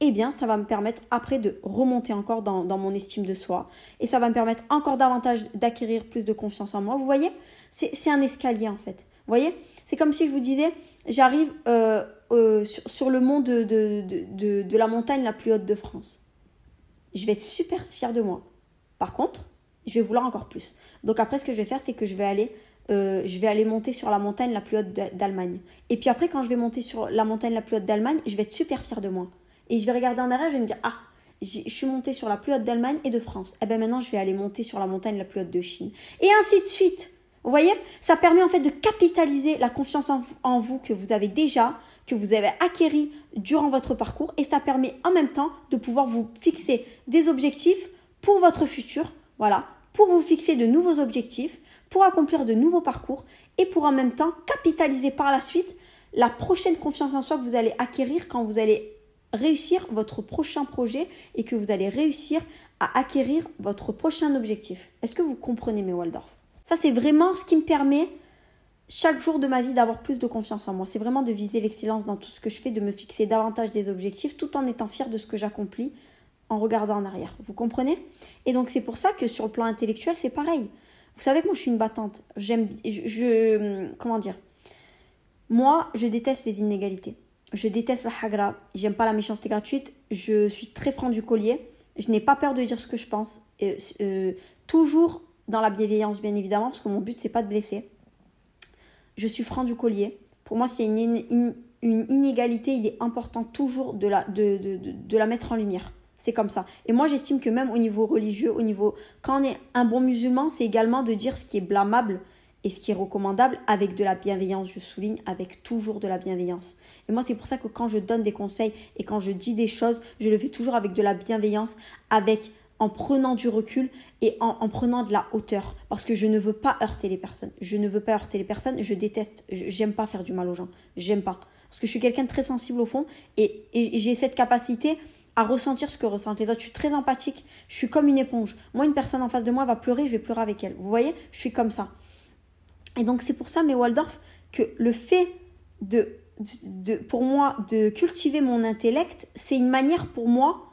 eh bien, ça va me permettre après de remonter encore dans, dans mon estime de soi. Et ça va me permettre encore davantage d'acquérir plus de confiance en moi. Vous voyez, c'est un escalier en fait. Vous voyez, c'est comme si je vous disais, j'arrive euh, euh, sur, le mont de, de, la montagne la plus haute de France. Je vais être super fière de moi. Par contre, je vais vouloir encore plus. Donc après, ce que je vais faire, c'est que je vais aller, euh, je vais aller monter sur la montagne la plus haute d'Allemagne. Et puis après, quand je vais monter sur la montagne la plus haute d'Allemagne, je vais être super fière de moi. Et je vais regarder en arrière, je vais me dire, ah, je suis montée sur la plus haute d'Allemagne et de France. Et eh bien maintenant, je vais aller monter sur la montagne la plus haute de Chine. Et ainsi de suite. Vous voyez? Ça permet en fait de capitaliser la confiance en, vous que vous avez déjà, que vous avez acquéri durant votre parcours et ça permet en même temps de pouvoir vous fixer des objectifs pour votre futur, voilà, pour vous fixer de nouveaux objectifs, pour accomplir de nouveaux parcours et pour en même temps capitaliser par la suite la prochaine confiance en soi que vous allez acquérir quand vous allez réussir votre prochain projet et que vous allez réussir à acquérir votre prochain objectif. Est-ce que vous comprenez mes Waldorf? Ça, c'est vraiment ce qui me permet chaque jour de ma vie d'avoir plus de confiance en moi. C'est vraiment de viser l'excellence dans tout ce que je fais, de me fixer davantage des objectifs tout en étant fier de ce que j'accomplis en regardant en arrière. Vous comprenez? Et donc c'est pour ça que sur le plan intellectuel, c'est pareil. Vous savez que moi je suis une battante. J'aime je, comment dire? Moi, je déteste les inégalités. Je déteste la hagra, j'aime pas la méchanceté gratuite, je suis très franc du collier, je n'ai pas peur de dire ce que je pense, euh, toujours dans la bienveillance bien évidemment, parce que mon but c'est pas de blesser je suis franc du collier. Pour moi, s'il y a une, inégalité, il est important toujours de la, de, la mettre en lumière. C'est comme ça. Et moi, j'estime que même au niveau religieux, au niveau. Quand on est un bon musulman, c'est également de dire ce qui est blâmable et ce qui est recommandable avec de la bienveillance. Je souligne avec toujours de la bienveillance. Et moi, c'est pour ça que quand je donne des conseils et quand je dis des choses, je le fais toujours avec de la bienveillance, avec en prenant du recul et en, prenant de la hauteur. Parce que je ne veux pas heurter les personnes. Je ne veux pas heurter les personnes. Je déteste. J'aime pas faire du mal aux gens. J'aime pas. Parce que je suis quelqu'un de très sensible au fond et, j'ai cette capacité à ressentir ce que ressentent les autres. Je suis très empathique. Je suis comme une éponge. Moi, une personne en face de moi va pleurer, je vais pleurer avec elle. Vous voyez? Je suis comme ça. Et donc, c'est pour ça, mais Waldorf, que le fait de, de, pour moi, de cultiver mon intellect, c'est une manière pour moi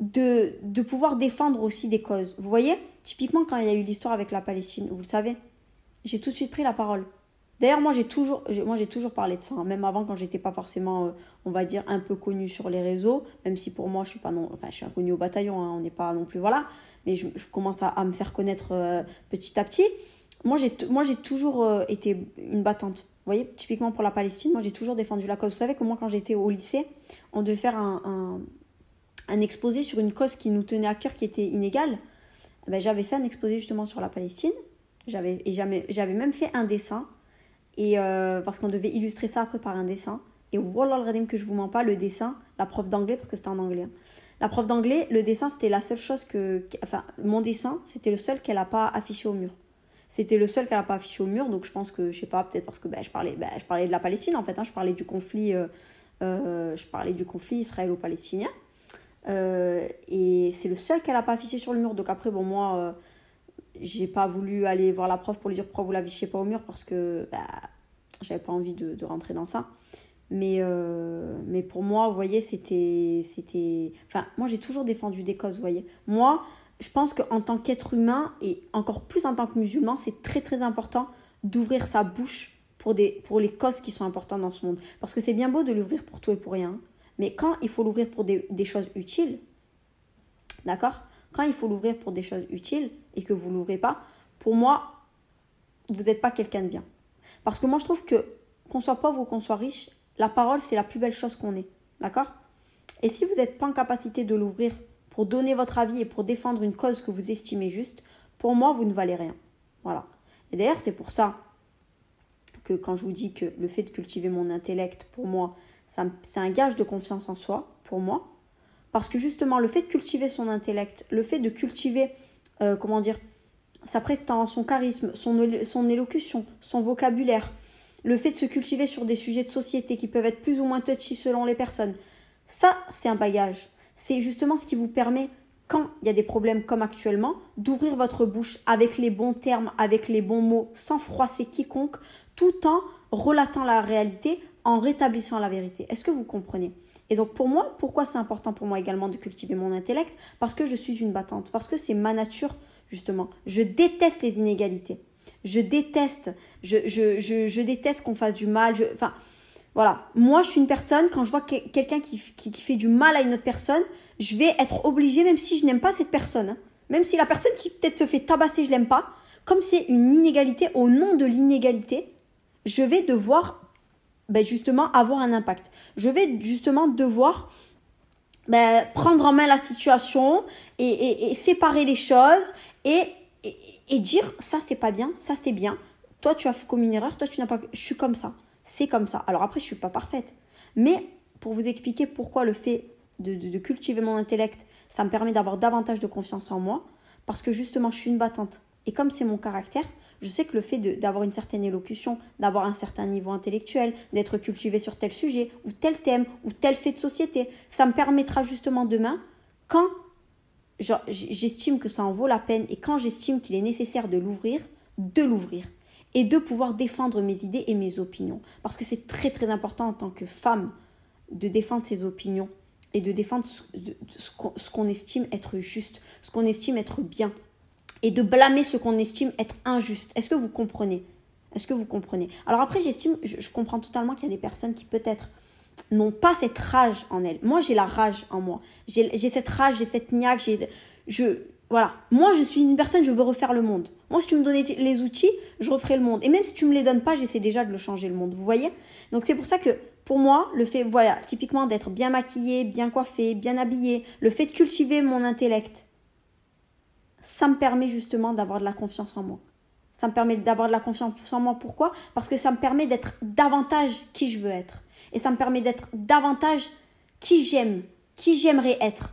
de, de pouvoir défendre aussi des causes. Vous voyez, typiquement quand il y a eu l'histoire avec la Palestine, vous le savez, j'ai tout de suite pris la parole. D'ailleurs, moi j'ai toujours, toujours parlé de ça, hein. même avant quand j'étais pas forcément, euh, on va dire, un peu connue sur les réseaux, même si pour moi je suis pas non, enfin je suis inconnue au bataillon, hein, on n'est pas non plus voilà, mais je, commence à, me faire connaître euh, petit à petit. Moi j'ai, moi j'ai toujours euh, été une battante. Vous voyez, typiquement pour la Palestine, moi j'ai toujours défendu la cause. Vous savez que moi quand j'étais au lycée, on devait faire un exposé sur une cause qui nous tenait à cœur, qui était inégale, eh ben, j'avais fait un exposé justement sur la Palestine. J'avais, et j'avais même fait un dessin, et, euh, parce qu'on devait illustrer ça après par un dessin. Et voilà le que je vous mens pas, le dessin, la prof d'anglais, parce que c'était en anglais. Hein. La prof d'anglais, le dessin, c'était la seule chose que. Enfin, mon dessin, c'était le seul qu'elle n'a pas affiché au mur. C'était le seul qu'elle n'a pas affiché au mur, donc je pense que, je sais pas, peut-être parce que ben, je, parlais, ben, je parlais de la Palestine en fait, hein. je parlais du conflit, euh, euh, je parlais du conflit israélo-palestinien. Euh, et c'est le seul qu'elle n'a pas affiché sur le mur. Donc après, bon, moi, euh, j'ai pas voulu aller voir la prof pour lui dire pourquoi vous l'affichez pas au mur parce que bah, j'avais pas envie de, rentrer dans ça. Mais, euh, mais pour moi, vous voyez, c'était. c'était... Enfin, moi, j'ai toujours défendu des causes, vous voyez. Moi, je pense qu'en tant qu'être humain, et encore plus en tant que musulman, c'est très très important d'ouvrir sa bouche pour, des, pour les causes qui sont importantes dans ce monde. Parce que c'est bien beau de l'ouvrir pour tout et pour rien. Mais quand il faut l'ouvrir pour des, choses utiles, d'accord? Quand il faut l'ouvrir pour des choses utiles et que vous ne l'ouvrez pas, pour moi, vous n'êtes pas quelqu'un de bien. Parce que moi, je trouve que qu'on soit pauvre ou qu'on soit riche, la parole, c'est la plus belle chose qu'on ait. D'accord? Et si vous n'êtes pas en capacité de l'ouvrir pour donner votre avis et pour défendre une cause que vous estimez juste, pour moi, vous ne valez rien. Voilà. Et d'ailleurs, c'est pour ça que quand je vous dis que le fait de cultiver mon intellect, pour moi, c'est un gage de confiance en soi, pour moi. Parce que justement, le fait de cultiver son intellect, le fait de cultiver, euh, comment dire, sa prestance, son charisme, son, son élocution, son vocabulaire, le fait de se cultiver sur des sujets de société qui peuvent être plus ou moins touchy selon les personnes, ça, c'est un bagage. C'est justement ce qui vous permet, quand il y a des problèmes comme actuellement, d'ouvrir votre bouche avec les bons termes, avec les bons mots, sans froisser quiconque, tout en relatant la réalité en rétablissant la vérité. Est-ce que vous comprenez? Et donc pour moi, pourquoi c'est important pour moi également de cultiver mon intellect? Parce que je suis une battante, parce que c'est ma nature justement. Je déteste les inégalités. Je déteste, je, je, je, déteste qu'on fasse du mal. enfin, voilà. Moi, je suis une personne, quand je vois quelqu'un qui, qui, fait du mal à une autre personne, je vais être obligée, même si je n'aime pas cette personne, hein, même si la personne qui peut-être se fait tabasser, je l'aime pas, comme c'est une inégalité, au nom de l'inégalité, je vais devoir ben, justement avoir un impact. Je vais justement devoir ben, prendre en main la situation et, séparer les choses et, et dire ça c'est pas bien, ça c'est bien. Toi tu as commis une erreur, toi tu n'as pas. Je suis comme ça. C'est comme ça. Alors après, je suis pas parfaite. Mais pour vous expliquer pourquoi le fait de, cultiver mon intellect, ça me permet d'avoir davantage de confiance en moi, parce que justement, je suis une battante. Et comme c'est mon caractère, je sais que le fait d'avoir une certaine élocution, d'avoir un certain niveau intellectuel, d'être cultivé sur tel sujet, ou tel thème, ou tel fait de société, ça me permettra justement demain, quand j'estime que ça en vaut la peine et quand j'estime qu'il est nécessaire de l'ouvrir, de l'ouvrir et de pouvoir défendre mes idées et mes opinions. Parce que c'est très très important en tant que femme de défendre ses opinions et de défendre ce qu'on estime être juste, ce qu'on estime être bien, et de blâmer ce qu'on estime être injuste. Est-ce que vous comprenez? Est-ce que vous comprenez? Alors après, j'estime, je, comprends totalement qu'il y a des personnes qui peut-être n'ont pas cette rage en elles. Moi, j'ai la rage en moi. J'ai cette rage, j'ai cette niaque, j'ai... Je, voilà. Moi, je suis une personne, je veux refaire le monde. Moi, si tu me donnais les outils, je referais le monde. Et même si tu me les donnes pas, j'essaie déjà de le changer, le monde. Vous voyez? Donc, c'est pour ça que, pour moi, le fait, voilà, typiquement d'être bien maquillée, bien coiffée, bien habillée, le fait de cultiver mon intellect, ça me permet justement d'avoir de la confiance en moi. Ça me permet d'avoir de la confiance en moi. Pourquoi? Parce que ça me permet d'être davantage qui je veux être. Et ça me permet d'être davantage qui j'aime, qui j'aimerais être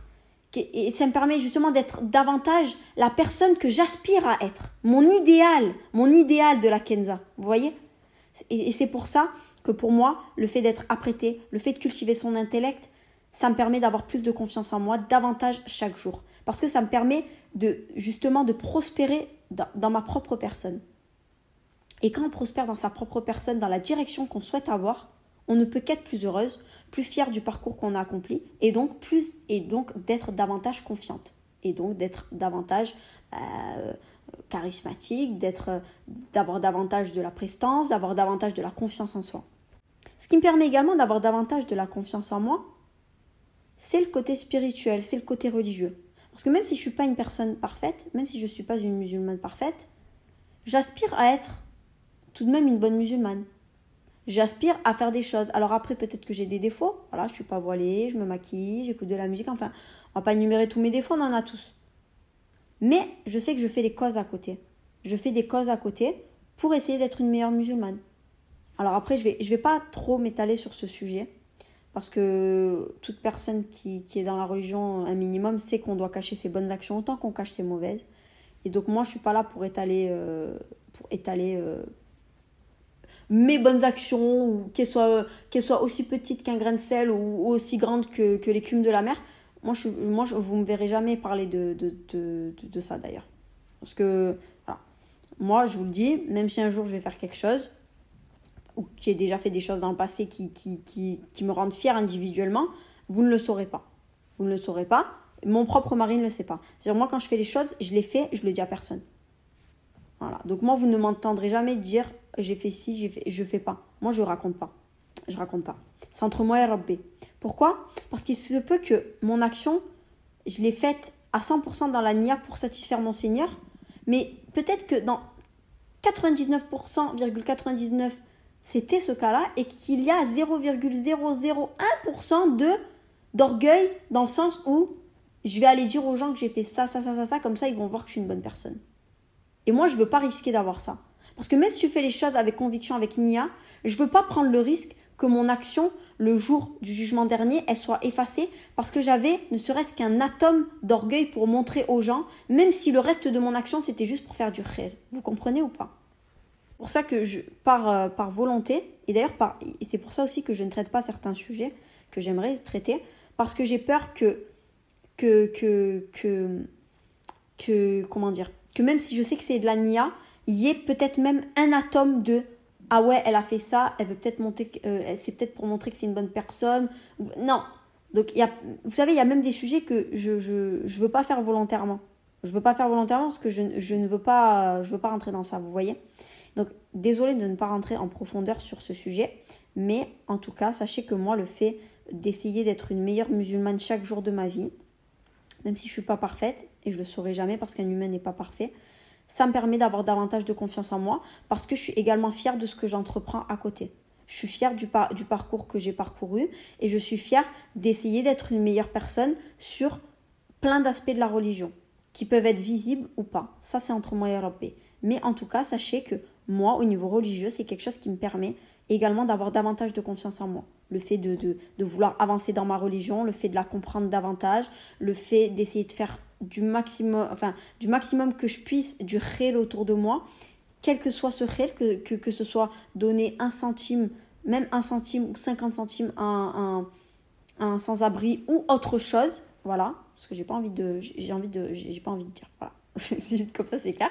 et ça me permet justement d'être davantage la personne que j'aspire à être, mon idéal, mon idéal de la Kenza. Vous voyez? Et, c'est pour ça que pour moi, le fait d'être apprêté, le fait de cultiver son intellect, ça me permet d'avoir plus de confiance en moi, davantage chaque jour. Parce que ça me permet de justement de prospérer dans, ma propre personne. Et quand on prospère dans sa propre personne, dans la direction qu'on souhaite avoir, on ne peut qu'être plus heureuse, plus fière du parcours qu'on a accompli et donc plus et donc d'être davantage confiante et donc d'être davantage euh, charismatique, d'être d'avoir davantage de la prestance, d'avoir davantage de la confiance en soi. Ce qui me permet également d'avoir davantage de la confiance en moi, c'est le côté spirituel, c'est le côté religieux. Parce que même si je ne suis pas une personne parfaite, même si je ne suis pas une musulmane parfaite, j'aspire à être tout de même une bonne musulmane j'aspire à faire des choses. Alors après, peut-être que j'ai des défauts. Voilà, je suis pas voilée, je me maquille, j'écoute de la musique. Enfin, on va pas énumérer tous mes défauts, on en a tous. Mais je sais que je fais des causes à côté. Je fais des causes à côté pour essayer d'être une meilleure musulmane. Alors après, je vais, je vais pas trop m'étaler sur ce sujet. Parce que toute personne qui, qui, est dans la religion un minimum sait qu'on doit cacher ses bonnes actions autant qu'on cache ses mauvaises. Et donc moi, je suis pas là pour étaler, euh, pour étaler euh, mes bonnes actions, ou qu'elles soient, soient aussi petites qu'un grain de sel ou, aussi grandes que, que l'écume de la mer, moi, je, moi vous ne me verrez jamais parler de, de, de, ça d'ailleurs. Parce que, moi, je vous le dis, même si un jour je vais faire quelque chose, ou j'ai déjà fait des choses dans le passé qui, qui, qui, qui me rendent fière individuellement, vous ne le saurez pas. Vous ne le saurez pas. Mon propre mari ne le sait pas. C'est-à-dire, moi, quand je fais les choses, je les fais, je le dis à personne. Voilà. Donc, moi, vous ne m'entendrez jamais dire j'ai fait ci, j'ai fait, je fais pas. Moi, je raconte pas. Je raconte pas. C'est entre moi et Rabbi. Pourquoi? Parce qu'il se peut que mon action, je l'ai faite à 100% dans la nia pour satisfaire mon Seigneur, mais peut-être que dans 99,99 c'était ce cas-là et qu'il y a 0,001% de d'orgueil dans le sens où je vais aller dire aux gens que j'ai fait ça, ça, ça, ça, ça, comme ça ils vont voir que je suis une bonne personne. Et moi, je veux pas risquer d'avoir ça. Parce que même si tu fais les choses avec conviction, avec Nia, je veux pas prendre le risque que mon action, le jour du jugement dernier, elle soit effacée parce que j'avais ne serait-ce qu'un atome d'orgueil pour montrer aux gens, même si le reste de mon action, c'était juste pour faire du réel. Vous comprenez ou pas? Pour ça que je, par, euh, par volonté, et d'ailleurs c'est pour ça aussi que je ne traite pas certains sujets que j'aimerais traiter, parce que j'ai peur que, que, que, que, comment dire, que même si je sais que c'est de la NIA, il y ait peut-être même un atome de ah ouais, elle a fait ça, elle veut peut-être monter, euh, c'est peut-être pour montrer que c'est une bonne personne. Non. Donc, y a, vous savez, il y a même des sujets que je ne je, je veux pas faire volontairement. Je veux pas faire volontairement parce que je, je, ne veux pas, je veux pas rentrer dans ça, vous voyez. Donc, désolé de ne pas rentrer en profondeur sur ce sujet, mais en tout cas, sachez que moi, le fait d'essayer d'être une meilleure musulmane chaque jour de ma vie, même si je suis pas parfaite, et je le saurai jamais parce qu'un humain n'est pas parfait, ça me permet d'avoir davantage de confiance en moi parce que je suis également fière de ce que j'entreprends à côté. Je suis fière du, du parcours que j'ai parcouru et je suis fière d'essayer d'être une meilleure personne sur plein d'aspects de la religion. qui peuvent être visibles ou pas. Ça, c'est entre moi et Rabbi. Mais en tout cas, sachez que moi, au niveau religieux, c'est quelque chose qui me permet également d'avoir davantage de confiance en moi. Le fait de, de, vouloir avancer dans ma religion, le fait de la comprendre davantage, le fait d'essayer de faire du maximum, enfin, du maximum que je puisse du réel autour de moi, quel que soit ce réel, que, que, que ce soit donner un centime, même un centime ou 50 centimes à un, un sans-abri ou autre chose, voilà, parce que j'ai pas envie de, j'ai envie de, j'ai pas envie de dire, voilà, comme ça c'est clair.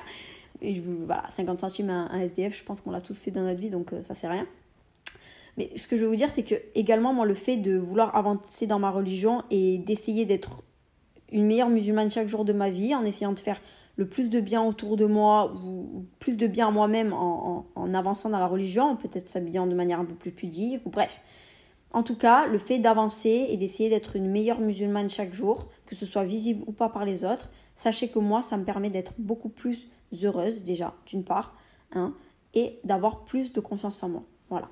Et je, voilà, 50 centimes à un SDF, je pense qu'on l'a tous fait dans notre vie, donc euh, ça c'est rien. Mais ce que je veux vous dire, c'est que également, moi, le fait de vouloir avancer dans ma religion et d'essayer d'être une meilleure musulmane chaque jour de ma vie, en essayant de faire le plus de bien autour de moi ou plus de bien à moi-même en, en, avançant dans la religion, peut-être s'habillant de manière un peu plus pudique, ou bref. En tout cas, le fait d'avancer et d'essayer d'être une meilleure musulmane chaque jour, que ce soit visible ou pas par les autres, sachez que moi, ça me permet d'être beaucoup plus heureuse déjà, d'une part, hein, et d'avoir plus de confiance en moi. Voilà.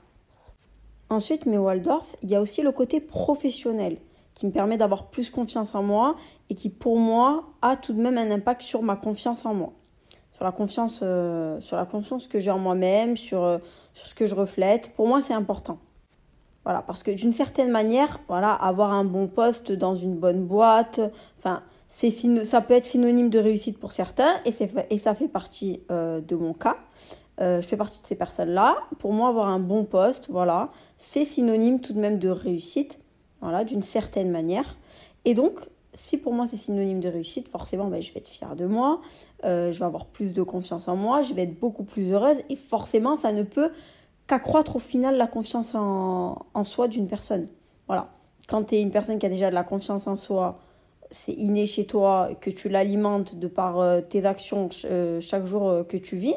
Ensuite, mes Waldorf, il y a aussi le côté professionnel qui me permet d'avoir plus confiance en moi et qui pour moi a tout de même un impact sur ma confiance en moi, sur la confiance, euh, sur la confiance que j'ai en moi-même, sur, euh, sur ce que je reflète. Pour moi, c'est important. Voilà, parce que d'une certaine manière, voilà, avoir un bon poste dans une bonne boîte, enfin, ça peut être synonyme de réussite pour certains et, et ça fait partie euh, de mon cas. je fais partie de ces personnes-là. Pour moi, avoir un bon poste, voilà, c'est synonyme tout de même de réussite, voilà, d'une certaine manière. Et donc, si pour moi c'est synonyme de réussite, forcément, ben, je vais être fière de moi, euh, je vais avoir plus de confiance en moi, je vais être beaucoup plus heureuse, et forcément, ça ne peut qu'accroître au final la confiance en, soi d'une personne. Voilà. Quand tu es une personne qui a déjà de la confiance en soi, c'est inné chez toi, que tu l'alimentes de par euh, tes actions euh, chaque jour que tu vis,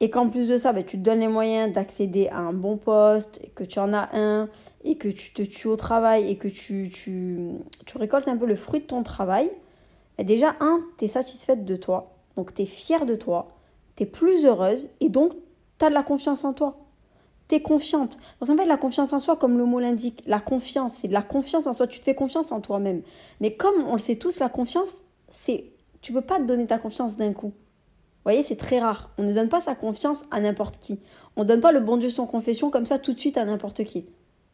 et qu'en plus de ça, ben, tu te donnes les moyens d'accéder à un bon poste, que tu en as un, et que tu te tues au travail, et que tu, tu, tu récoltes un peu le fruit de ton travail, ben, déjà, un, tu es satisfaite de toi, donc tu es fière de toi, tu es plus heureuse, et donc tu as de la confiance en toi. Tu es confiante. Parce qu'en fait, la confiance en soi, comme le mot l'indique, la confiance, c'est de la confiance en soi. Tu te fais confiance en toi-même. Mais comme on le sait tous, la confiance, c'est. Tu peux pas te donner ta confiance d'un coup voyez, c'est très rare. On ne donne pas sa confiance à n'importe qui. On ne donne pas le bon Dieu sans confession comme ça tout de suite à n'importe qui.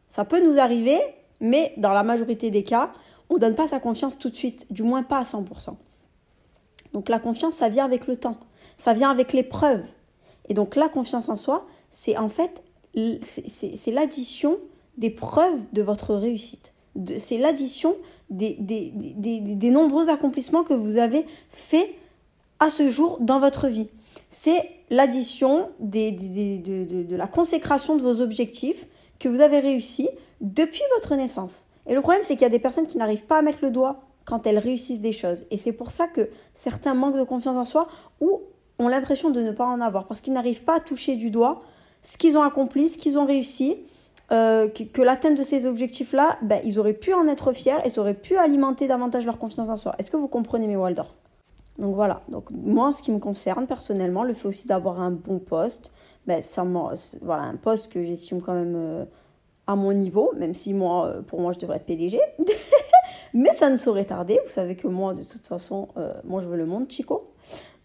Ça peut nous arriver, mais dans la majorité des cas, on ne donne pas sa confiance tout de suite, du moins pas à 100%. Donc la confiance, ça vient avec le temps, ça vient avec les preuves. Et donc la confiance en soi, c'est en fait c'est l'addition des preuves de votre réussite. C'est l'addition des, des, des, nombreux accomplissements que vous avez faits à ce jour dans votre vie. C'est l'addition des, de, de, la consécration de vos objectifs que vous avez réussi depuis votre naissance. Et le problème, c'est qu'il y a des personnes qui n'arrivent pas à mettre le doigt quand elles réussissent des choses. Et c'est pour ça que certains manquent de confiance en soi ou ont l'impression de ne pas en avoir, parce qu'ils n'arrivent pas à toucher du doigt ce qu'ils ont accompli, ce qu'ils ont réussi, euh, que, l'atteinte de ces objectifs-là, ben, ils auraient pu en être fiers et ça aurait pu alimenter davantage leur confiance en soi. Est-ce que vous comprenez mes Waldorf? Donc voilà, donc moi ce qui me concerne personnellement, le fait aussi d'avoir un bon poste, ben, ça voilà, un poste que j'estime quand même euh, à mon niveau, même si moi, euh, pour moi, je devrais être PDG. Mais ça ne saurait tarder. Vous savez que moi, de toute façon, moi, je veux le monde, Chico.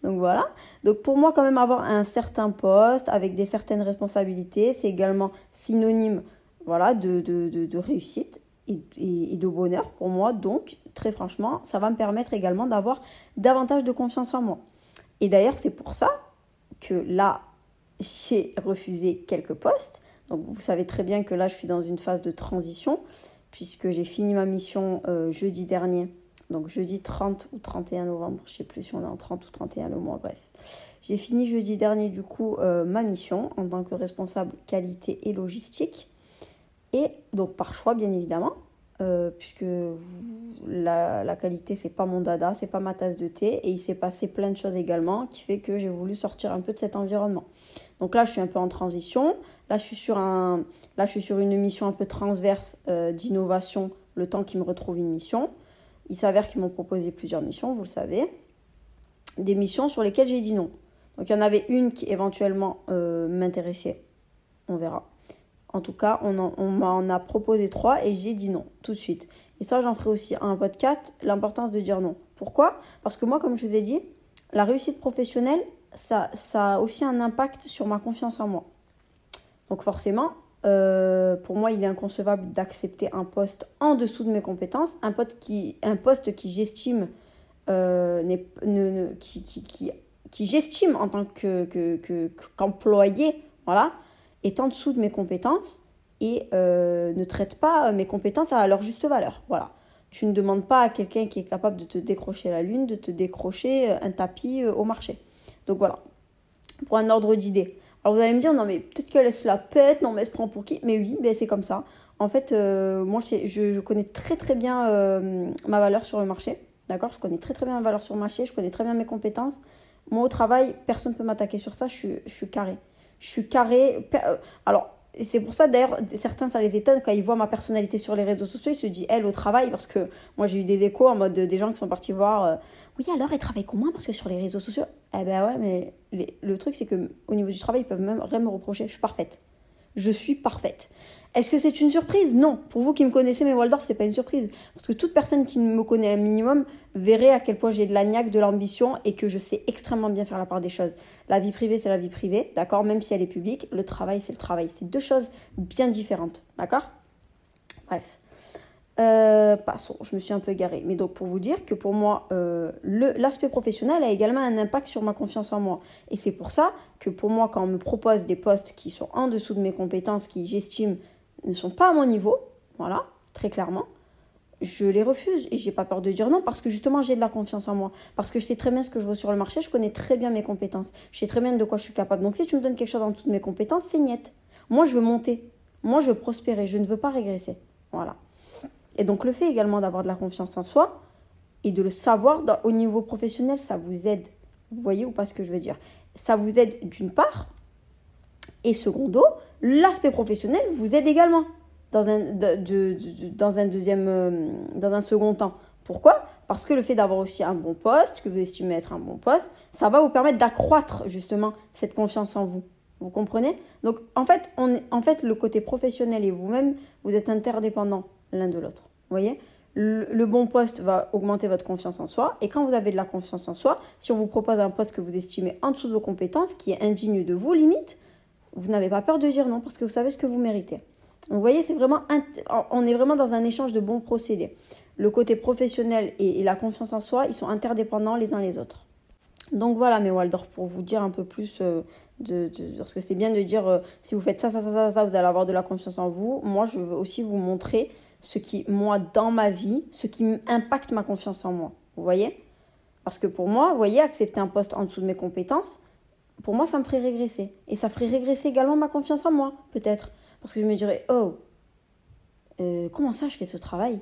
Donc voilà. Donc pour moi, quand même, avoir un certain poste avec des certaines responsabilités, c'est également synonyme voilà, de, réussite et, de bonheur pour moi. Donc, très franchement, ça va me permettre également d'avoir davantage de confiance en moi. Et d'ailleurs, c'est pour ça que là, j'ai refusé quelques postes. Donc, vous savez très bien que là, je suis dans une phase de transition, puisque j'ai fini ma mission euh, jeudi dernier. Donc, jeudi 30 ou 31 novembre, je ne sais plus si on est en 30 ou 31 le mois, bref. J'ai fini jeudi dernier, du coup, euh, ma mission en tant que responsable qualité et logistique. Et donc par choix, bien évidemment, euh, puisque la, la, qualité, c'est pas mon dada, c'est pas ma tasse de thé. Et il s'est passé plein de choses également qui fait que j'ai voulu sortir un peu de cet environnement. Donc là, je suis un peu en transition. Là, je suis sur, un, là, je suis sur une mission un peu transverse euh, d'innovation, le temps qu'ils me retrouvent une mission. Il s'avère qu'ils m'ont proposé plusieurs missions, vous le savez. Des missions sur lesquelles j'ai dit non. Donc il y en avait une qui éventuellement euh, m'intéressait. On verra. En tout cas, on, m'en a proposé trois et j'ai dit non tout de suite. Et ça, j'en ferai aussi un podcast, l'importance de dire non. Pourquoi? Parce que moi, comme je vous ai dit, la réussite professionnelle, ça, ça a aussi un impact sur ma confiance en moi. Donc forcément, euh, pour moi, il est inconcevable d'accepter un poste en dessous de mes compétences, un poste qui, un poste qui j'estime euh, qui, j'estime en tant que, que, qu'employé, voilà, est en dessous de mes compétences et euh, ne traite pas mes compétences à leur juste valeur. Voilà. Tu ne demandes pas à quelqu'un qui est capable de te décrocher la lune, de te décrocher un tapis au marché. Donc voilà, pour un ordre d'idée. Alors vous allez me dire, non mais peut-être qu'elle se la pète, non mais elle se prend pour qui? Mais oui, c'est comme ça. En fait, euh, moi je, connais très très bien euh, ma valeur sur le marché. D'accord? Je connais très très bien ma valeur sur le marché, je connais très bien mes compétences. Moi au travail, personne ne peut m'attaquer sur ça, je suis, je suis carré. Je suis carré. Euh, c'est pour ça d'ailleurs, certains ça les étonne quand ils voient ma personnalité sur les réseaux sociaux, ils se disent elle au travail, parce que moi j'ai eu des échos en mode des gens qui sont partis voir oui, alors elle travaille comment Parce que sur les réseaux sociaux, eh ben ouais, mais le truc, c'est que au niveau du travail, ils peuvent même rien me reprocher. Je suis parfaite. Je suis parfaite. Est-ce que c'est une surprise? Non. Pour vous qui me connaissez, mais Waldorf, c'est pas une surprise. Parce que toute personne qui me connaît un minimum verrait à quel point j'ai de la de l'ambition et que je sais extrêmement bien faire la part des choses. La vie privée, c'est la vie privée, d'accord? Même si elle est publique, le travail, c'est le travail. C'est deux choses bien différentes, d'accord? Bref. Euh, passons, je me suis un peu égarée. Mais donc pour vous dire que pour moi, euh, l'aspect professionnel a également un impact sur ma confiance en moi. Et c'est pour ça que pour moi, quand on me propose des postes qui sont en dessous de mes compétences, qui j'estime ne sont pas à mon niveau, voilà, très clairement, je les refuse et j'ai pas peur de dire non parce que justement j'ai de la confiance en moi. Parce que je sais très bien ce que je veux sur le marché, je connais très bien mes compétences, je sais très bien de quoi je suis capable. Donc si tu me donnes quelque chose en dessous de mes compétences, c'est niette. Moi je veux monter, moi je veux prospérer, je ne veux pas régresser. Voilà. Et donc le fait également d'avoir de la confiance en soi et de le savoir au niveau professionnel, ça vous aide. Vous voyez ou pas ce que je veux dire? Ça vous aide d'une part. Et secondo, l'aspect professionnel vous aide également dans un, deuxième, euh, dans un second temps. Pourquoi? Parce que le fait d'avoir aussi un bon poste, que vous estimez être un bon poste, ça va vous permettre d'accroître justement cette confiance en vous. Vous comprenez? Donc en fait, en fait, le côté professionnel et vous-même, vous êtes interdépendants l'un de l'autre. Vous voyez? Le, bon poste va augmenter votre confiance en soi. Et quand vous avez de la confiance en soi, si on vous propose un poste que vous estimez en dessous de vos compétences, qui est indigne de vos limites, vous n'avez pas peur de dire non parce que vous savez ce que vous méritez. vous voyez, c'est vraiment, on est vraiment dans un échange de bons procédés. Le côté professionnel et, la confiance en soi, ils sont interdépendants les uns les autres. Donc voilà, mes Waldorf, pour vous dire un peu plus euh, de, parce que c'est bien de dire euh, si vous faites ça, ça, ça, ça, ça, vous allez avoir de la confiance en vous. Moi, je veux aussi vous montrer ce qui, moi, dans ma vie, ce qui impacte ma confiance en moi. Vous voyez? Parce que pour moi, vous voyez, accepter un poste en dessous de mes compétences, pour moi, ça me ferait régresser. Et ça ferait régresser également ma confiance en moi, peut-être. Parce que je me dirais, oh, euh, comment ça je fais ce travail?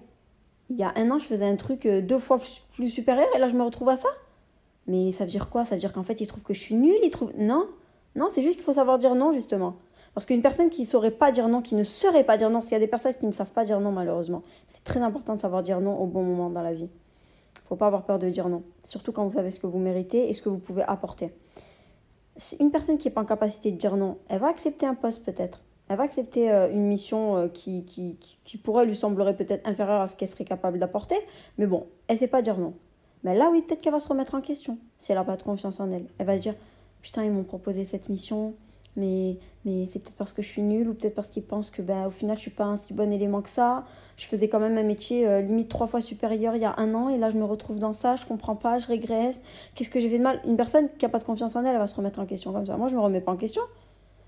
Il y a un an, je faisais un truc euh, deux fois plus, supérieur et là, je me retrouve à ça Mais ça veut dire quoi? Ça veut dire qu'en fait, ils trouvent que je suis nulle ils trouvent... Non, non, c'est juste qu'il faut savoir dire non, justement. Parce qu'une personne qui ne saurait pas dire non, qui ne saurait pas dire non, s'il y a des personnes qui ne savent pas dire non, malheureusement, c'est très important de savoir dire non au bon moment dans la vie. Il ne faut pas avoir peur de dire non, surtout quand vous savez ce que vous méritez et ce que vous pouvez apporter. Une personne qui n'est pas en capacité de dire non, elle va accepter un poste peut-être. Elle va accepter euh, une mission euh, qui, qui, qui, pourrait lui semblerait peut-être inférieure à ce qu'elle serait capable d'apporter, mais bon, elle ne sait pas dire non. Mais là, oui, peut-être qu'elle va se remettre en question si elle n'a pas de confiance en elle. Elle va se dire Putain, ils m'ont proposé cette mission, mais, mais c'est peut-être parce que je suis nulle ou peut-être parce qu'ils pensent que ben, au final je suis pas un si bon élément que ça. Je faisais quand même un métier euh, limite trois fois supérieur il y a un an et là je me retrouve dans ça, je comprends pas, je régresse. Qu'est-ce que j'ai fait de mal? Une personne qui a pas de confiance en elle, elle va se remettre en question comme ça. Moi je me remets pas en question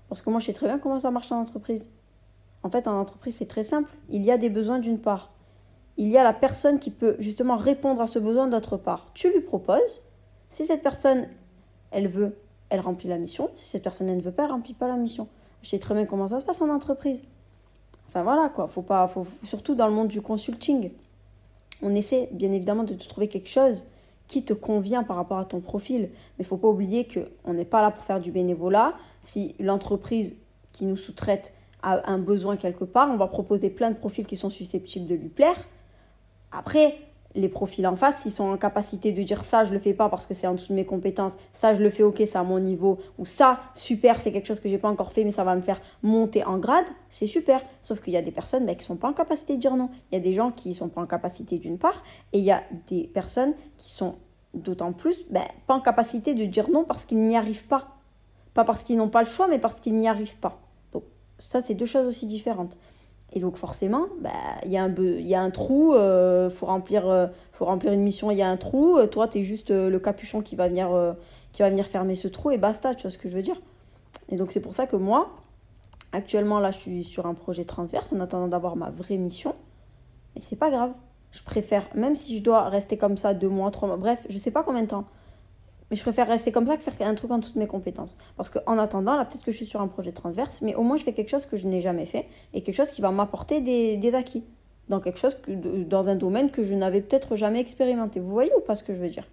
parce que moi je sais très bien comment ça marche en entreprise. En fait en entreprise c'est très simple. Il y a des besoins d'une part. Il y a la personne qui peut justement répondre à ce besoin d'autre part. Tu lui proposes. Si cette personne elle veut elle remplit la mission. Si cette personne ne veut pas, elle remplit pas la mission. Je sais très bien comment ça se passe en entreprise. Enfin voilà quoi, faut pas, faut, surtout dans le monde du consulting. On essaie bien évidemment de te trouver quelque chose qui te convient par rapport à ton profil. Mais il faut pas oublier qu'on n'est pas là pour faire du bénévolat. Si l'entreprise qui nous sous-traite a un besoin quelque part, on va proposer plein de profils qui sont susceptibles de lui plaire. Après, les profils en face, s'ils sont en capacité de dire ça, je le fais pas parce que c'est en dessous de mes compétences, ça, je le fais, ok, c'est à mon niveau, ou ça, super, c'est quelque chose que j'ai pas encore fait, mais ça va me faire monter en grade, c'est super. Sauf qu'il y a des personnes bah, qui sont pas en capacité de dire non. Il y a des gens qui sont pas en capacité d'une part, et il y a des personnes qui sont d'autant plus bah, pas en capacité de dire non parce qu'ils n'y arrivent pas. Pas parce qu'ils n'ont pas le choix, mais parce qu'ils n'y arrivent pas. Donc ça, c'est deux choses aussi différentes. Et donc forcément, bah, il y, a un, y a un trou, il euh, faut, remplir, euh, faut remplir une mission, il y a un trou, euh, toi tu es juste le capuchon qui va, venir, qui va venir fermer ce trou et basta, tu vois ce que je veux dire. Et donc c'est pour ça que moi, actuellement là je suis sur un projet transverse en attendant d'avoir ma vraie mission. Et c'est pas grave. Je préfère, même si je dois rester comme ça deux mois, trois mois, bref, je sais pas combien de temps. Mais je préfère rester comme ça que faire un truc en toutes mes compétences. Parce qu'en attendant, là, peut-être que je suis sur un projet transverse, mais au moins je fais quelque chose que je n'ai jamais fait et quelque chose qui va m'apporter des, acquis. Dans quelque chose, dans un domaine que je n'avais peut-être jamais expérimenté. Vous voyez ou pas ce que je veux dire?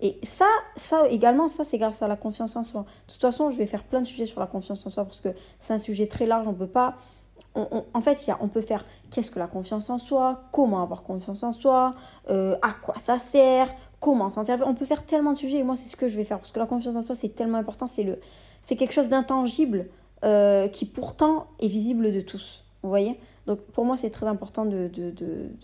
Et ça, ça également, ça c'est grâce à la confiance en soi. De toute façon, je vais faire plein de sujets sur la confiance en soi parce que c'est un sujet très large. On peut pas. en fait, y a, on peut faire qu'est-ce que la confiance en soi, comment avoir confiance en soi, euh, à quoi ça sert, comment s'en servir. On peut faire tellement de sujets et moi c'est ce que je vais faire parce que la confiance en soi c'est tellement important, c'est le c'est quelque chose d'intangible euh, qui pourtant est visible de tous. Vous voyez Donc pour moi c'est très important de,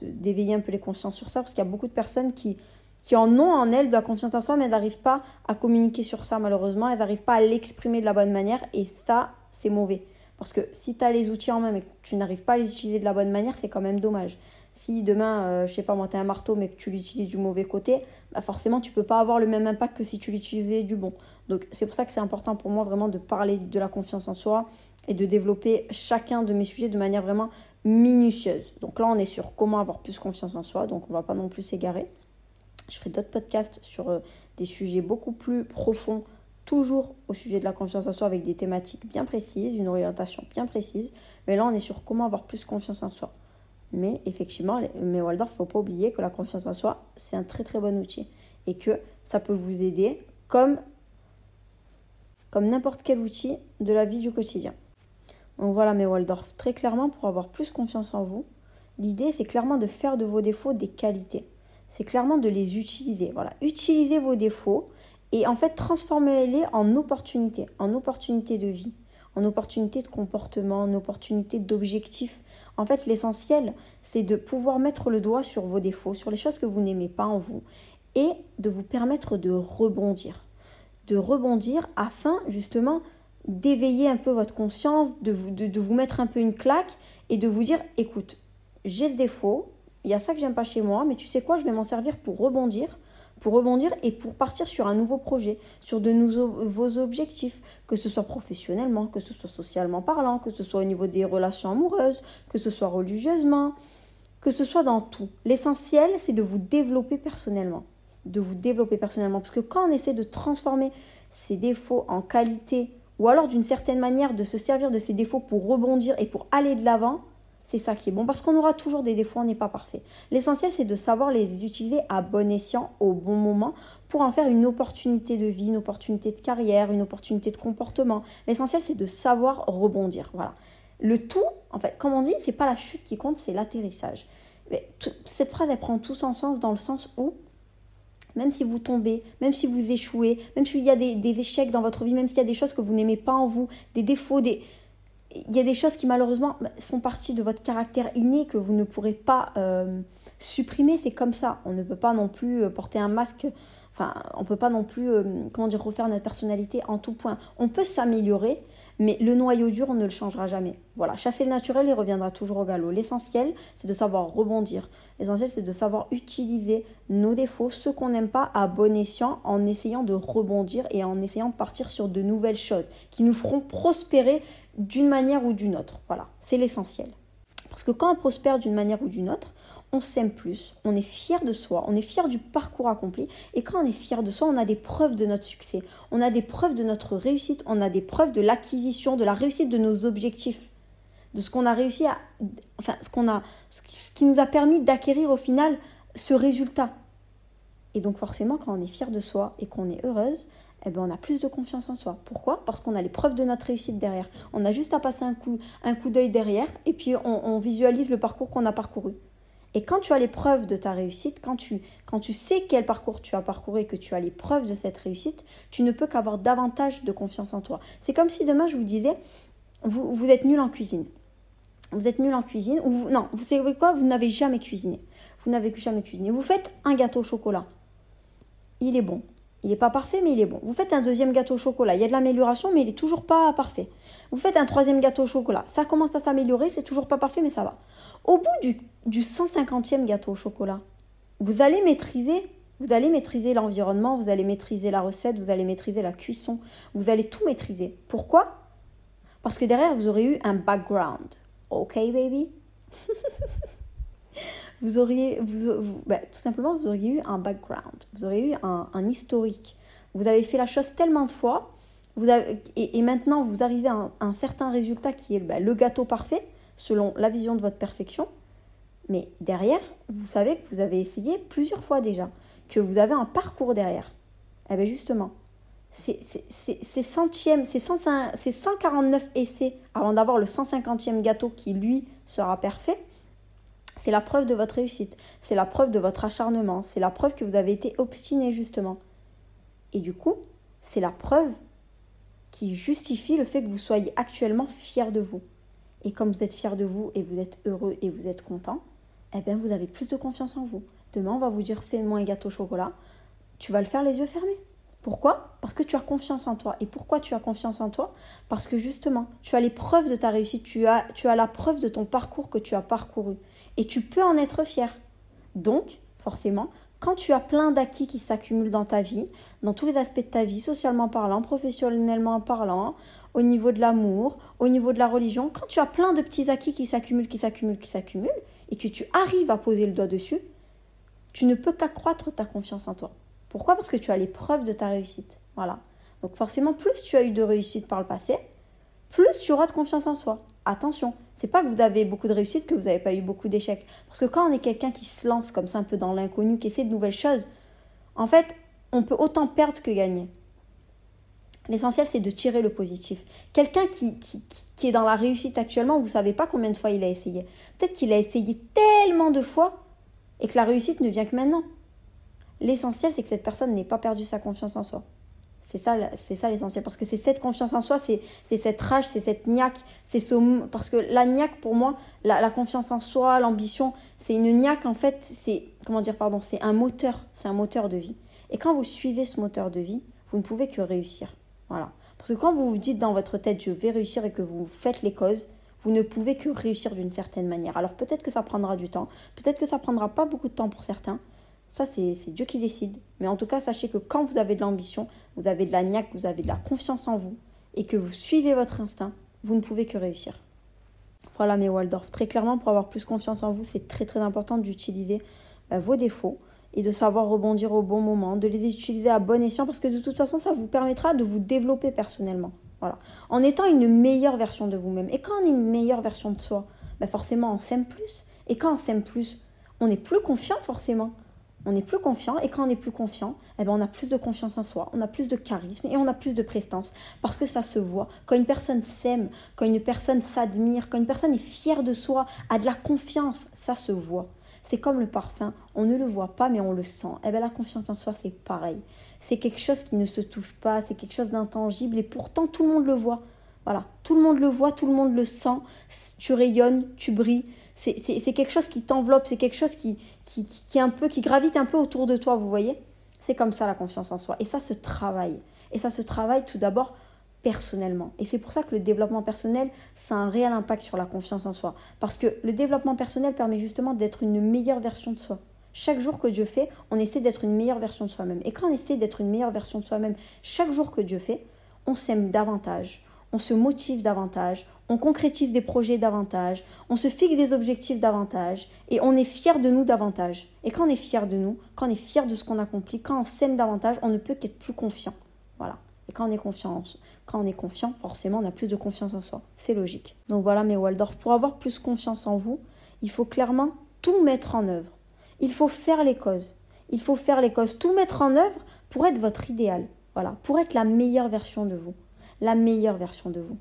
d'éveiller un peu les consciences sur ça parce qu'il y a beaucoup de personnes qui, qui en ont en elles de la confiance en soi mais elles n'arrivent pas à communiquer sur ça malheureusement, elles n'arrivent pas à l'exprimer de la bonne manière et ça c'est mauvais. Parce que si tu as les outils en main mais que tu n'arrives pas à les utiliser de la bonne manière, c'est quand même dommage. Si demain, euh, je sais pas moi, tu un marteau mais que tu l'utilises du mauvais côté, bah forcément tu peux pas avoir le même impact que si tu l'utilisais du bon. Donc c'est pour ça que c'est important pour moi vraiment de parler de la confiance en soi et de développer chacun de mes sujets de manière vraiment minutieuse. Donc là on est sur comment avoir plus confiance en soi, donc on va pas non plus s'égarer. Je ferai d'autres podcasts sur euh, des sujets beaucoup plus profonds, toujours au sujet de la confiance en soi avec des thématiques bien précises, une orientation bien précise. Mais là on est sur comment avoir plus confiance en soi. Mais effectivement, mais Waldorf, faut pas oublier que la confiance en soi, c'est un très très bon outil. Et que ça peut vous aider comme, comme n'importe quel outil de la vie du quotidien. Donc voilà, mes Waldorf, très clairement, pour avoir plus confiance en vous, l'idée, c'est clairement de faire de vos défauts des qualités. C'est clairement de les utiliser. Voilà, utilisez vos défauts et en fait, transformez-les en opportunités, en opportunités de vie en opportunité de comportement, en opportunité d'objectif. En fait, l'essentiel, c'est de pouvoir mettre le doigt sur vos défauts, sur les choses que vous n'aimez pas en vous, et de vous permettre de rebondir. De rebondir afin justement d'éveiller un peu votre conscience, de vous, mettre un peu une claque et de vous dire, écoute, j'ai ce défaut, il y a ça que j'aime pas chez moi, mais tu sais quoi, je vais m'en servir pour rebondir pour rebondir et pour partir sur un nouveau projet, sur de nouveaux objectifs, que ce soit professionnellement, que ce soit socialement parlant, que ce soit au niveau des relations amoureuses, que ce soit religieusement, que ce soit dans tout. L'essentiel, c'est de vous développer personnellement. De vous développer personnellement. Parce que quand on essaie de transformer ses défauts en qualité, ou alors d'une certaine manière de se servir de ses défauts pour rebondir et pour aller de l'avant, c'est ça qui est bon parce qu'on aura toujours des défauts, on n'est pas parfait. L'essentiel, c'est de savoir les utiliser à bon escient, au bon moment, pour en faire une opportunité de vie, une opportunité de carrière, une opportunité de comportement. L'essentiel, c'est de savoir rebondir. Voilà. Le tout, en fait, comme on dit, c'est pas la chute qui compte, c'est l'atterrissage. cette phrase, elle prend tout son sens dans le sens où même si vous tombez, même si vous échouez, même s'il y a des, des échecs dans votre vie, même s'il y a des choses que vous n'aimez pas en vous, des défauts, des, il y a des choses qui malheureusement font partie de votre caractère inné que vous ne pourrez pas euh, supprimer. C'est comme ça. On ne peut pas non plus euh, porter un masque. Enfin, on ne peut pas non plus, euh, comment dire, refaire notre personnalité en tout point. On peut s'améliorer, mais le noyau dur, on ne le changera jamais. Voilà, chasser le naturel, il reviendra toujours au galop. L'essentiel, c'est de savoir rebondir. L'essentiel, c'est de savoir utiliser nos défauts, ceux qu'on n'aime pas, à bon escient, en essayant de rebondir et en essayant de partir sur de nouvelles choses qui nous feront prospérer d'une manière ou d'une autre. Voilà, c'est l'essentiel. Parce que quand on prospère d'une manière ou d'une autre, on s'aime plus, on est fier de soi, on est fier du parcours accompli. Et quand on est fier de soi, on a des preuves de notre succès, on a des preuves de notre réussite, on a des preuves de l'acquisition, de la réussite de nos objectifs, de ce qu'on a réussi à. Enfin, ce, a, ce qui nous a permis d'acquérir au final ce résultat. Et donc, forcément, quand on est fier de soi et qu'on est heureuse, eh ben, on a plus de confiance en soi. Pourquoi? Parce qu'on a les preuves de notre réussite derrière. On a juste à passer un coup, un coup d'œil derrière et puis on, on visualise le parcours qu'on a parcouru. Et quand tu as les preuves de ta réussite, quand tu, sais quel parcours tu as parcouru et que tu as les preuves de cette réussite, tu ne peux qu'avoir davantage de confiance en toi. C'est comme si demain je vous disais, vous, êtes nul en cuisine. Vous êtes nul en cuisine, ou non, vous savez quoi, vous n'avez jamais cuisiné. Vous n'avez jamais cuisiné. Vous faites un gâteau au chocolat. Il est bon. Il n'est pas parfait, mais il est bon. Vous faites un deuxième gâteau au chocolat. Il y a de l'amélioration, mais il n'est toujours pas parfait. Vous faites un troisième gâteau au chocolat. Ça commence à s'améliorer, c'est toujours pas parfait, mais ça va. Au bout du, du 150e gâteau au chocolat, vous allez maîtriser. Vous allez maîtriser l'environnement, vous allez maîtriser la recette, vous allez maîtriser la cuisson, vous allez tout maîtriser. Pourquoi? Parce que derrière, vous aurez eu un background. Ok, baby? vous auriez, vous, bah, tout simplement, vous auriez eu un background, vous auriez eu un, historique. Vous avez fait la chose tellement de fois, vous et, maintenant vous arrivez à un, certain résultat qui est bah, le gâteau parfait, selon la vision de votre perfection. Mais derrière, vous savez que vous avez essayé plusieurs fois déjà, que vous avez un parcours derrière. Eh bien justement, c'est centièmes, c'est 149 essais avant d'avoir le 150e gâteau qui, lui, sera parfait. C'est la preuve de votre réussite, c'est la preuve de votre acharnement, c'est la preuve que vous avez été obstiné justement. Et du coup, c'est la preuve qui justifie le fait que vous soyez actuellement fier de vous. Et comme vous êtes fier de vous et vous êtes heureux et vous êtes content, eh bien vous avez plus de confiance en vous. Demain, on va vous dire fais-moi un gâteau au chocolat. Tu vas le faire les yeux fermés. Pourquoi? Parce que tu as confiance en toi. Et pourquoi tu as confiance en toi? Parce que justement, tu as les preuves de ta réussite, tu as, tu as la preuve de ton parcours que tu as parcouru. Et tu peux en être fier. Donc, forcément, quand tu as plein d'acquis qui s'accumulent dans ta vie, dans tous les aspects de ta vie, socialement parlant, professionnellement parlant, au niveau de l'amour, au niveau de la religion, quand tu as plein de petits acquis qui s'accumulent, qui s'accumulent, qui s'accumulent, et que tu arrives à poser le doigt dessus, tu ne peux qu'accroître ta confiance en toi. Pourquoi? Parce que tu as les preuves de ta réussite. Voilà. Donc forcément, plus tu as eu de réussite par le passé, plus tu auras de confiance en soi. Attention, c'est pas que vous avez beaucoup de réussite que vous n'avez pas eu beaucoup d'échecs. Parce que quand on est quelqu'un qui se lance comme ça un peu dans l'inconnu, qui essaie de nouvelles choses, en fait, on peut autant perdre que gagner. L'essentiel, c'est de tirer le positif. Quelqu'un qui, est dans la réussite actuellement, vous ne savez pas combien de fois il a essayé. Peut-être qu'il a essayé tellement de fois et que la réussite ne vient que maintenant. L'essentiel, c'est que cette personne n'ait pas perdu sa confiance en soi. C'est ça, c'est ça l'essentiel. Parce que c'est cette confiance en soi, c'est, cette rage, c'est cette niaque. C'est ce, parce que la niaque, pour moi, la, confiance en soi, l'ambition, c'est une niaque, en fait, c'est, comment dire, pardon, c'est un moteur. C'est un moteur de vie. Et quand vous suivez ce moteur de vie, vous ne pouvez que réussir. Voilà. Parce que quand vous vous dites dans votre tête, je vais réussir et que vous faites les causes, vous ne pouvez que réussir d'une certaine manière. Alors peut-être que ça prendra du temps, peut-être que ça prendra pas beaucoup de temps pour certains, ça, c'est Dieu qui décide. Mais en tout cas, sachez que quand vous avez de l'ambition, vous avez de la niaque, vous avez de la confiance en vous, et que vous suivez votre instinct, vous ne pouvez que réussir. Voilà mes Waldorf. Très clairement, pour avoir plus confiance en vous, c'est très très important d'utiliser bah, vos défauts et de savoir rebondir au bon moment, de les utiliser à bon escient, parce que de toute façon, ça vous permettra de vous développer personnellement. Voilà. En étant une meilleure version de vous-même. Et quand on est une meilleure version de soi, bah forcément, on s'aime plus. Et quand on s'aime plus, on est plus confiant forcément on est plus confiant et quand on est plus confiant, eh ben on a plus de confiance en soi, on a plus de charisme et on a plus de prestance parce que ça se voit. Quand une personne s'aime, quand une personne s'admire, quand une personne est fière de soi, a de la confiance, ça se voit. C'est comme le parfum, on ne le voit pas mais on le sent. Eh ben la confiance en soi c'est pareil. C'est quelque chose qui ne se touche pas, c'est quelque chose d'intangible et pourtant tout le monde le voit. Voilà, tout le monde le voit, tout le monde le sent. Tu rayonnes, tu brilles c'est quelque chose qui t'enveloppe, c'est quelque chose qui, qui, qui, un peu, qui gravite un peu autour de toi, vous voyez? C'est comme ça la confiance en soi. Et ça se travaille. Et ça se travaille tout d'abord personnellement. Et c'est pour ça que le développement personnel, ça a un réel impact sur la confiance en soi. Parce que le développement personnel permet justement d'être une meilleure version de soi. Chaque jour que Dieu fait, on essaie d'être une meilleure version de soi-même. Et quand on essaie d'être une meilleure version de soi-même, chaque jour que Dieu fait, on s'aime davantage, on se motive davantage, on concrétise des projets davantage, on se fixe des objectifs davantage et on est fier de nous davantage. Et quand on est fier de nous, quand on est fier de ce qu'on accomplit, quand on s'aime davantage, on ne peut qu'être plus confiant. Voilà. Et quand on est confiant, quand on est confiant, forcément, on a plus de confiance en soi. C'est logique. Donc voilà, mes Waldorf, pour avoir plus confiance en vous, il faut clairement tout mettre en œuvre. Il faut faire les causes. Il faut faire les causes, tout mettre en œuvre pour être votre idéal. Voilà, pour être la meilleure version de vous la meilleure version de vous.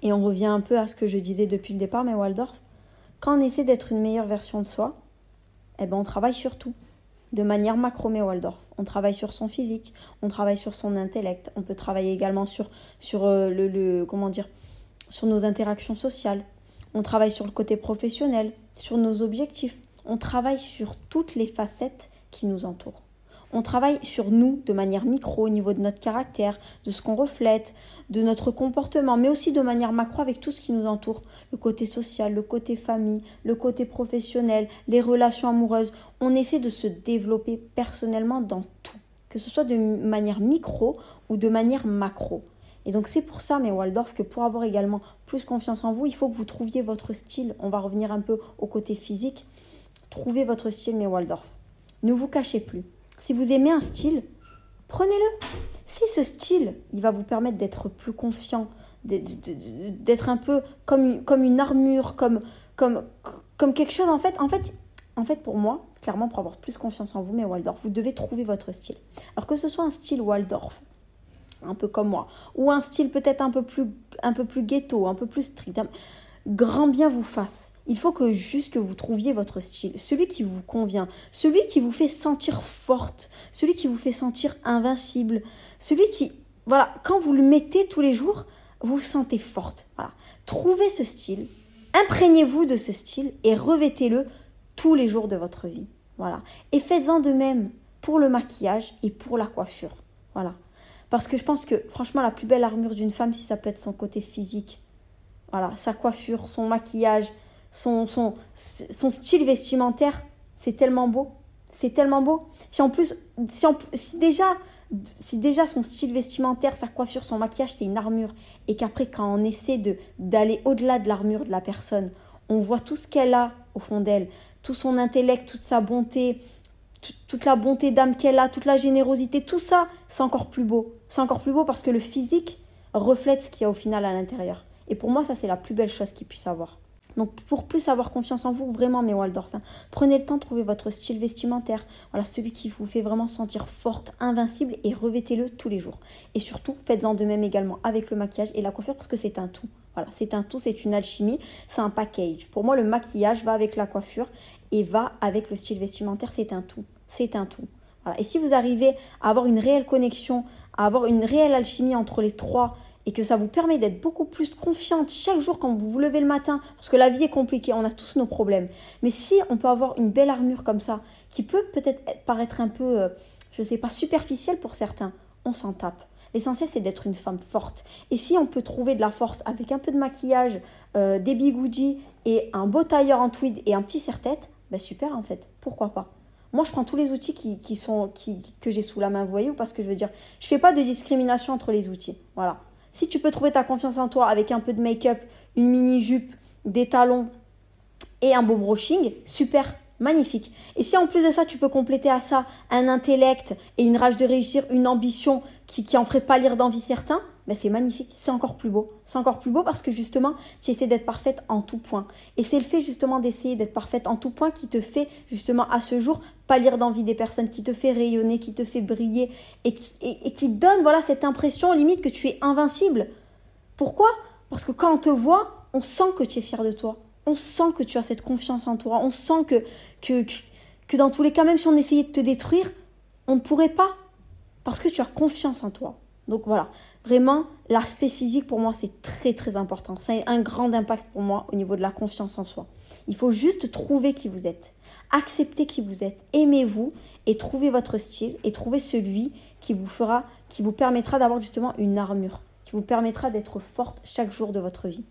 Et on revient un peu à ce que je disais depuis le départ, mais Waldorf, quand on essaie d'être une meilleure version de soi, eh ben, on travaille sur tout. De manière macro, mais Waldorf. On travaille sur son physique, on travaille sur son intellect, on peut travailler également sur, sur euh, le, le, comment dire, sur nos interactions sociales. On travaille sur le côté professionnel, sur nos objectifs. On travaille sur toutes les facettes qui nous entourent. On travaille sur nous de manière micro au niveau de notre caractère, de ce qu'on reflète, de notre comportement, mais aussi de manière macro avec tout ce qui nous entoure. Le côté social, le côté famille, le côté professionnel, les relations amoureuses. On essaie de se développer personnellement dans tout, que ce soit de manière micro ou de manière macro. Et donc c'est pour ça, mais Waldorf, que pour avoir également plus confiance en vous, il faut que vous trouviez votre style. On va revenir un peu au côté physique. Trouvez votre style, mais Waldorf. Ne vous cachez plus. Si vous aimez un style, prenez-le. Si ce style, il va vous permettre d'être plus confiant, d'être un peu comme, une armure, comme, quelque chose, en fait, pour moi, clairement, pour avoir plus confiance en vous, mais Waldorf, vous devez trouver votre style. Alors que ce soit un style Waldorf, un peu comme moi, ou un style peut-être un peu un peu plus ghetto, un peu plus strict, grand bien vous fasse. Il faut que juste que vous trouviez votre style, celui qui vous convient, celui qui vous fait sentir forte, celui qui vous fait sentir invincible, celui qui, voilà, quand vous le mettez tous les jours, vous vous sentez forte. Voilà. Trouvez ce style, imprégnez-vous de ce style et revêtez-le tous les jours de votre vie. Voilà. Et faites-en de même pour le maquillage et pour la coiffure. Voilà. Parce que je pense que franchement la plus belle armure d'une femme, si ça peut être son côté physique, voilà, sa coiffure, son maquillage, son, son, son style vestimentaire, c'est tellement beau. C'est tellement beau. Si en plus, si, si, déjà, si déjà son style vestimentaire, sa coiffure, son maquillage, c'est une armure, et qu'après, quand on essaie d'aller au-delà de l'armure de la personne, on voit tout ce qu'elle a au fond d'elle, tout son intellect, toute sa bonté, toute la bonté d'âme qu'elle a, toute la générosité, tout ça, c'est encore plus beau. C'est encore plus beau parce que le physique reflète ce qu'il y a au final à l'intérieur. Et pour moi, ça, c'est la plus belle chose qu'il puisse avoir. Donc pour plus avoir confiance en vous, vraiment mes Waldorf, hein, prenez le temps de trouver votre style vestimentaire, voilà celui qui vous fait vraiment sentir forte, invincible et revêtez-le tous les jours. Et surtout, faites-en de même également avec le maquillage et la coiffure parce que c'est un tout. Voilà, c'est un tout, c'est une alchimie, c'est un package. Pour moi, le maquillage va avec la coiffure et va avec le style vestimentaire, c'est un tout. C'est un tout. Voilà. Et si vous arrivez à avoir une réelle connexion, à avoir une réelle alchimie entre les trois et que ça vous permet d'être beaucoup plus confiante chaque jour quand vous vous levez le matin, parce que la vie est compliquée, on a tous nos problèmes. Mais si on peut avoir une belle armure comme ça, qui peut peut-être paraître un peu, euh, je ne sais pas, superficielle pour certains, on s'en tape. L'essentiel, c'est d'être une femme forte. Et si on peut trouver de la force avec un peu de maquillage, euh, des bigoudis et un beau tailleur en tweed et un petit serre-tête, ben super en fait. Pourquoi pas? Moi, je prends tous les outils qui, sont, qui, que j'ai sous la main, vous voyez, ou parce que je veux dire, je fais pas de discrimination entre les outils. Voilà. Si tu peux trouver ta confiance en toi avec un peu de make-up, une mini-jupe, des talons et un beau brushing, super, magnifique. Et si en plus de ça, tu peux compléter à ça un intellect et une rage de réussir, une ambition qui, qui en ferait pas lire d'envie certains, ben c'est magnifique, c'est encore plus beau. C'est encore plus beau parce que justement, tu essaies d'être parfaite en tout point. Et c'est le fait justement d'essayer d'être parfaite en tout point qui te fait justement à ce jour pas lire d'envie des personnes, qui te fait rayonner, qui te fait briller et qui, et, qui donne voilà cette impression limite que tu es invincible. Pourquoi? Parce que quand on te voit, on sent que tu es fier de toi. On sent que tu as cette confiance en toi. On sent que, que, que dans tous les cas, même si on essayait de te détruire, on ne pourrait pas. Parce que tu as confiance en toi. Donc voilà, vraiment, l'aspect physique pour moi, c'est très très important. C'est un grand impact pour moi au niveau de la confiance en soi. Il faut juste trouver qui vous êtes, accepter qui vous êtes, aimez-vous et trouver votre style et trouver celui qui vous fera, qui vous permettra d'avoir justement une armure, qui vous permettra d'être forte chaque jour de votre vie.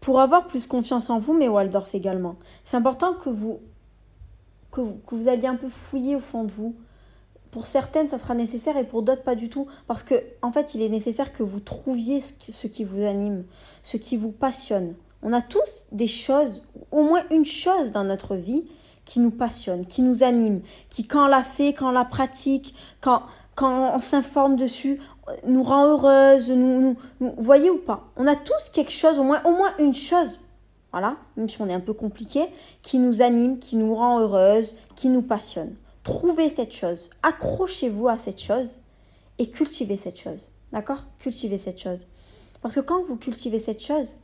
Pour avoir plus confiance en vous, mais Waldorf également, c'est important que vous, que vous alliez un peu fouiller au fond de vous, pour certaines, ça sera nécessaire et pour d'autres, pas du tout. Parce que, en fait, il est nécessaire que vous trouviez ce qui vous anime, ce qui vous passionne. On a tous des choses, au moins une chose dans notre vie qui nous passionne, qui nous anime, qui, quand on la fait, quand on la pratique, quand, quand on s'informe dessus, nous rend heureuse, nous, voyez ou pas? On a tous quelque chose, au moins, au moins une chose, voilà, même si on est un peu compliqué, qui nous anime, qui nous rend heureuse, qui nous passionne. Trouvez cette chose, accrochez-vous à cette chose et cultivez cette chose. D'accord? Cultivez cette chose. Parce que quand vous cultivez cette chose,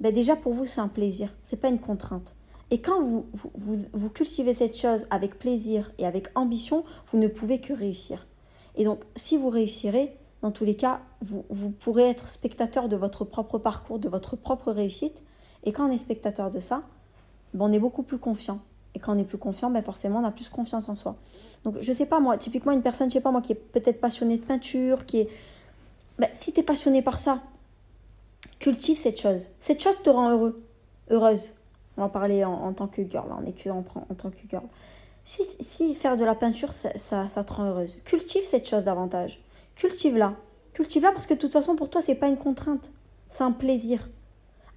ben déjà pour vous c'est un plaisir, c'est pas une contrainte. Et quand vous, vous, cultivez cette chose avec plaisir et avec ambition, vous ne pouvez que réussir. Et donc, si vous réussirez, dans tous les cas, vous, vous pourrez être spectateur de votre propre parcours, de votre propre réussite. Et quand on est spectateur de ça, ben on est beaucoup plus confiant. Et quand on est plus confiant, ben forcément, on a plus confiance en soi. Donc, je sais pas, moi, typiquement, une personne, je sais pas, moi, qui est peut-être passionnée de peinture, qui est. Ben, si tu es passionné par ça, cultive cette chose. Cette chose te rend heureux, heureuse. On va parler en, tant que girl, on est que en, tant que girl. Si, si, faire de la peinture, ça, ça, ça, te rend heureuse, cultive cette chose davantage. Cultive-la. Cultive-la parce que de toute façon, pour toi, c'est pas une contrainte. C'est un plaisir.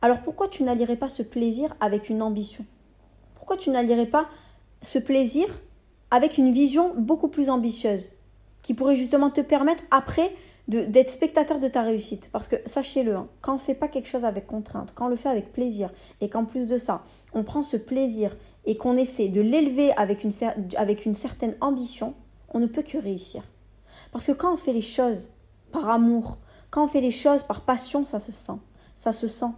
Alors pourquoi tu n'allierais pas ce plaisir avec une ambition? Pourquoi tu n'allierais pas ce plaisir avec une vision beaucoup plus ambitieuse qui pourrait justement te permettre après d'être spectateur de ta réussite? Parce que sachez-le, hein, quand on ne fait pas quelque chose avec contrainte, quand on le fait avec plaisir, et qu'en plus de ça, on prend ce plaisir et qu'on essaie de l'élever avec une, avec une certaine ambition, on ne peut que réussir. Parce que quand on fait les choses par amour, quand on fait les choses par passion, ça se sent. Ça se sent.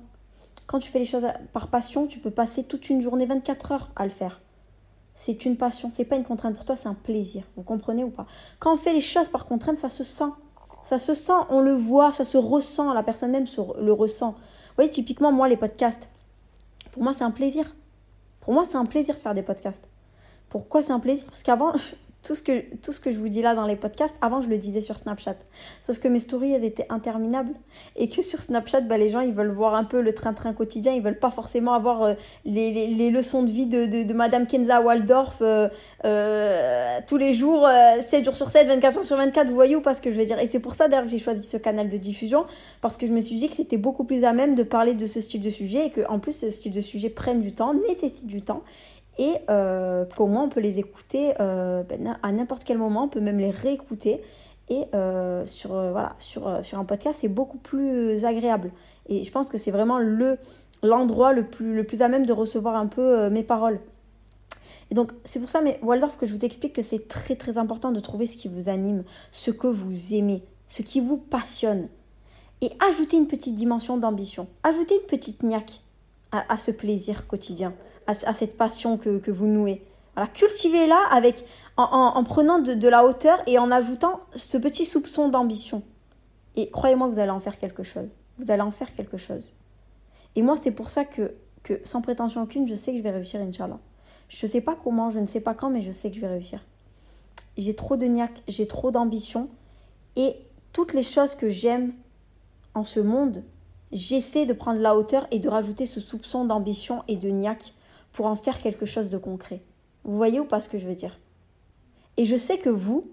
Quand tu fais les choses par passion, tu peux passer toute une journée, 24 heures à le faire. C'est une passion, c'est pas une contrainte pour toi, c'est un plaisir. Vous comprenez ou pas? Quand on fait les choses par contrainte, ça se sent. Ça se sent, on le voit, ça se ressent, la personne même le ressent. Vous voyez, typiquement, moi, les podcasts, pour moi, c'est un plaisir. Pour moi, c'est un plaisir de faire des podcasts. Pourquoi c'est un plaisir? Parce qu'avant, tout ce, que, tout ce que je vous dis là dans les podcasts, avant je le disais sur Snapchat. Sauf que mes stories, elles étaient interminables. Et que sur Snapchat, bah, les gens, ils veulent voir un peu le train-train quotidien. Ils veulent pas forcément avoir euh, les, les, les, leçons de vie de, de, de Madame Kenza Waldorf euh, euh, tous les jours, 7 jours sur 7, 24 heures sur 24. Vous voyez ou pas ce que je veux dire? Et c'est pour ça d'ailleurs que j'ai choisi ce canal de diffusion. Parce que je me suis dit que c'était beaucoup plus à même de parler de ce style de sujet. Et que en plus, ce style de sujet prenne du temps, nécessite du temps et euh, moins on peut les écouter euh, ben, à n'importe quel moment, on peut même les réécouter. Et euh, sur, voilà, sur, sur un podcast, c'est beaucoup plus agréable. Et je pense que c'est vraiment le, l'endroit le plus, le plus à même de recevoir un peu mes paroles. Et donc, c'est pour ça, mais Waldorf, que je vous explique que c'est très très important de trouver ce qui vous anime, ce que vous aimez, ce qui vous passionne. Et ajouter une petite dimension d'ambition, ajouter une petite niaque à ce plaisir quotidien à, cette passion que, vous nouez. Voilà, cultivez-la avec, en, prenant de, la hauteur et en ajoutant ce petit soupçon d'ambition. Et croyez-moi, vous allez en faire quelque chose. Vous allez en faire quelque chose. Et moi, c'est pour ça que, que, sans prétention aucune, je sais que je vais réussir, Inch'Allah. Je ne sais pas comment, je ne sais pas quand, mais je sais que je vais réussir. J'ai trop de niaque, j'ai trop d'ambition. Et toutes les choses que j'aime en ce monde, j'essaie de prendre la hauteur et de rajouter ce soupçon d'ambition et de niaque pour en faire quelque chose de concret. Vous voyez ou pas ce que je veux dire? Et je sais que vous,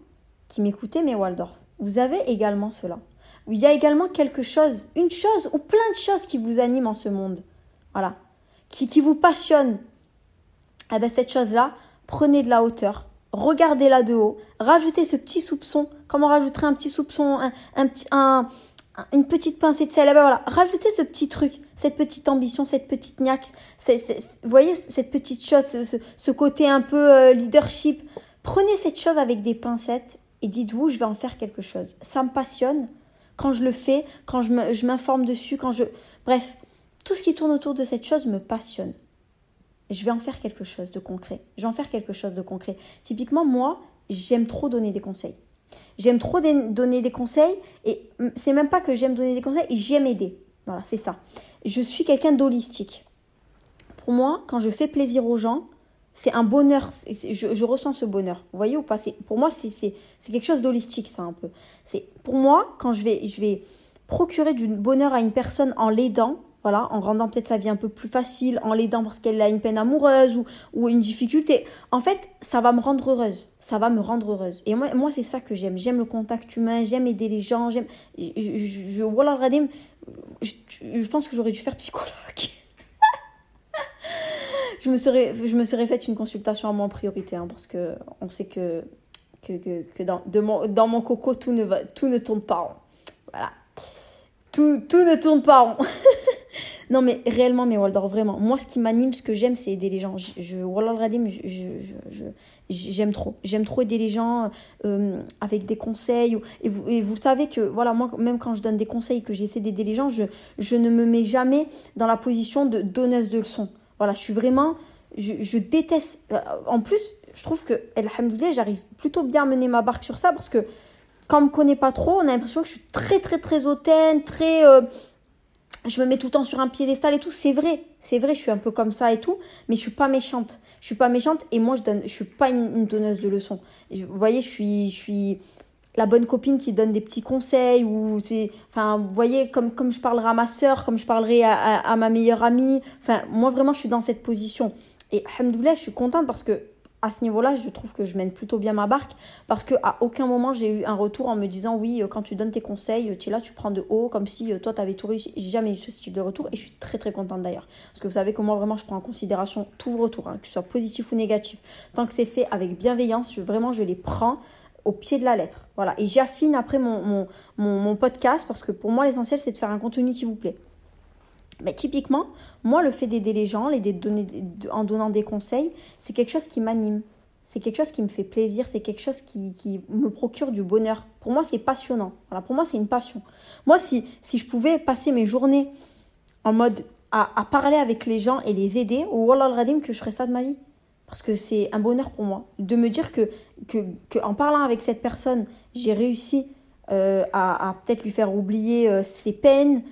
qui m'écoutez, mes Waldorf, vous avez également cela. Il y a également quelque chose, une chose ou plein de choses qui vous animent en ce monde. Voilà. Qui, vous passionne. Eh bien, cette chose-là, prenez de la hauteur, regardez-la de haut, rajoutez ce petit soupçon, comme on rajouterait un petit soupçon, un, un, un, une petite pincée de sel. Eh ben voilà, rajoutez ce petit truc, cette petite ambition, cette petite niaque, vous voyez cette petite chose, ce, côté un peu euh, leadership. Prenez cette chose avec des pincettes et dites-vous, je vais en faire quelque chose. Ça me passionne quand je le fais, quand je m'informe dessus, quand je... Bref, tout ce qui tourne autour de cette chose me passionne. Je vais en faire quelque chose de concret. Je vais en faire quelque chose de concret. Typiquement, moi, j'aime trop donner des conseils. J'aime trop donner des conseils et c'est même pas que j'aime donner des conseils, j'aime aider. Voilà, c'est ça. Je suis quelqu'un d'holistique. Pour moi, quand je fais plaisir aux gens, c'est un bonheur. Je, ressens ce bonheur. Vous voyez ou pas? Pour moi, c'est quelque chose d'holistique, ça, un peu. Pour moi, quand je vais, je vais procurer du bonheur à une personne en l'aidant, voilà, en rendant peut-être sa vie un peu plus facile, en l'aidant parce qu'elle a une peine amoureuse ou, une difficulté. En fait, ça va me rendre heureuse. Ça va me rendre heureuse. Et moi, moi c'est ça que j'aime. J'aime le contact humain, j'aime aider les gens, j'aime. Je, je, je, je, pense que j'aurais dû faire psychologue. je, me serais, je me serais fait une consultation à moi en priorité hein, parce que on sait que, que, que, dans, mon, dans mon coco, tout ne, va, tout ne tourne pas rond. Voilà. Tout, tout ne tourne pas rond. Non, mais réellement, mais Waldorf, vraiment. Moi, ce qui m'anime, ce que j'aime, c'est aider les gens. Je, je Radim, j'aime trop. J'aime trop aider les gens euh, avec des conseils. Et vous, et vous savez que, voilà, moi, même quand je donne des conseils, que j'essaie d'aider les gens, je, je ne me mets jamais dans la position de donneuse de leçons. Voilà, je suis vraiment je, déteste. Euh, en plus, je trouve que, alhamdoulilah, j'arrive plutôt bien à mener ma barque sur ça parce que quand on me connaît pas trop, on a l'impression que je suis très, très, très hautaine, très. Euh, je me mets tout le temps sur un piédestal et tout. C'est vrai, c'est vrai, je suis un peu comme ça et tout, mais je suis pas méchante. Je suis pas méchante et moi, je donne, je suis pas une, donneuse de leçons. Vous voyez, je suis, je suis la bonne copine qui donne des petits conseils ou c'est enfin vous voyez comme comme je parlerai à ma soeur comme je parlerai à, à, ma meilleure amie enfin moi vraiment je suis dans cette position et alhamdoulilah je suis contente parce que à ce niveau-là, je trouve que je mène plutôt bien ma barque parce que à aucun moment j'ai eu un retour en me disant oui, euh, quand tu donnes tes conseils, tu es là, tu prends de haut comme si euh, toi tu avais tout réussi. J'ai jamais eu ce style de retour et je suis très très contente d'ailleurs. Parce que vous savez moi vraiment je prends en considération tout retour, hein, que ce soit positif ou négatif. Tant que c'est fait avec bienveillance, je, vraiment je les prends au pied de la lettre. Voilà. Et j'affine après mon podcast parce que pour moi l'essentiel c'est de faire un contenu qui vous plaît. Mais typiquement, moi, le fait d'aider les gens, les donner, en donnant des conseils, c'est quelque chose qui m'anime. C'est quelque chose qui me fait plaisir, c'est quelque chose qui, qui, me procure du bonheur. Pour moi, c'est passionnant. Voilà, pour moi, c'est une passion. Moi, si, si je pouvais passer mes journées en mode à, à parler avec les gens et les aider, ou Wallah al que je ferais ça de ma vie. Parce que c'est un bonheur pour moi. De me dire que, que, que en parlant avec cette personne, j'ai réussi euh, à, à peut-être lui faire oublier euh, ses peines,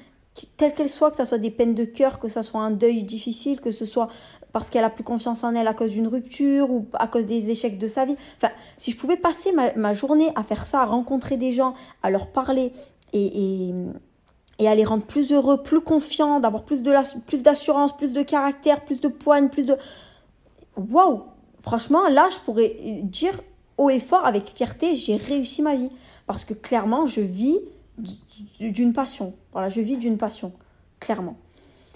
telle qu'elle soit, que ce soit des peines de cœur, que ce soit un deuil difficile, que ce soit parce qu'elle a plus confiance en elle à cause d'une rupture ou à cause des échecs de sa vie. Enfin, si je pouvais passer ma, journée à faire ça, à rencontrer des gens, à leur parler et, à les rendre plus heureux, plus confiants, d'avoir plus plus d'assurance, plus de caractère, plus de poigne, plus de waouh. Franchement, là, je pourrais dire haut et fort avec fierté, j'ai réussi ma vie parce que clairement, je vis d'une passion. Voilà, je vis d'une passion, clairement.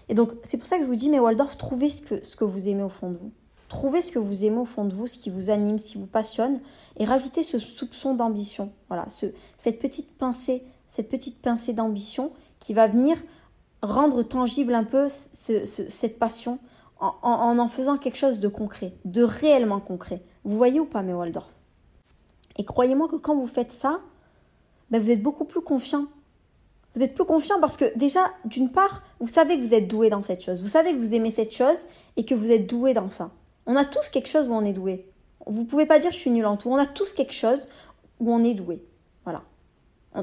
Et donc, c'est pour ça que je vous dis, mais Waldorf, trouvez ce que, ce que vous aimez au fond de vous. Trouvez ce que vous aimez au fond de vous, ce qui vous anime, ce qui vous passionne, et rajoutez ce soupçon d'ambition. Voilà, ce, cette petite pincée, cette petite pincée d'ambition qui va venir rendre tangible un peu cette passion en, en, en faisant quelque chose de concret, de réellement concret. Vous voyez ou pas, mes Waldorf? Et croyez-moi que quand vous faites ça, ben, vous êtes beaucoup plus confiant. Vous êtes plus confiant parce que déjà, d'une part, vous savez que vous êtes doué dans cette chose. Vous savez que vous aimez cette chose et que vous êtes doué dans ça. On a tous quelque chose où on est doué. Vous pouvez pas dire je suis nul en tout. On a tous quelque chose où on est doué. Voilà.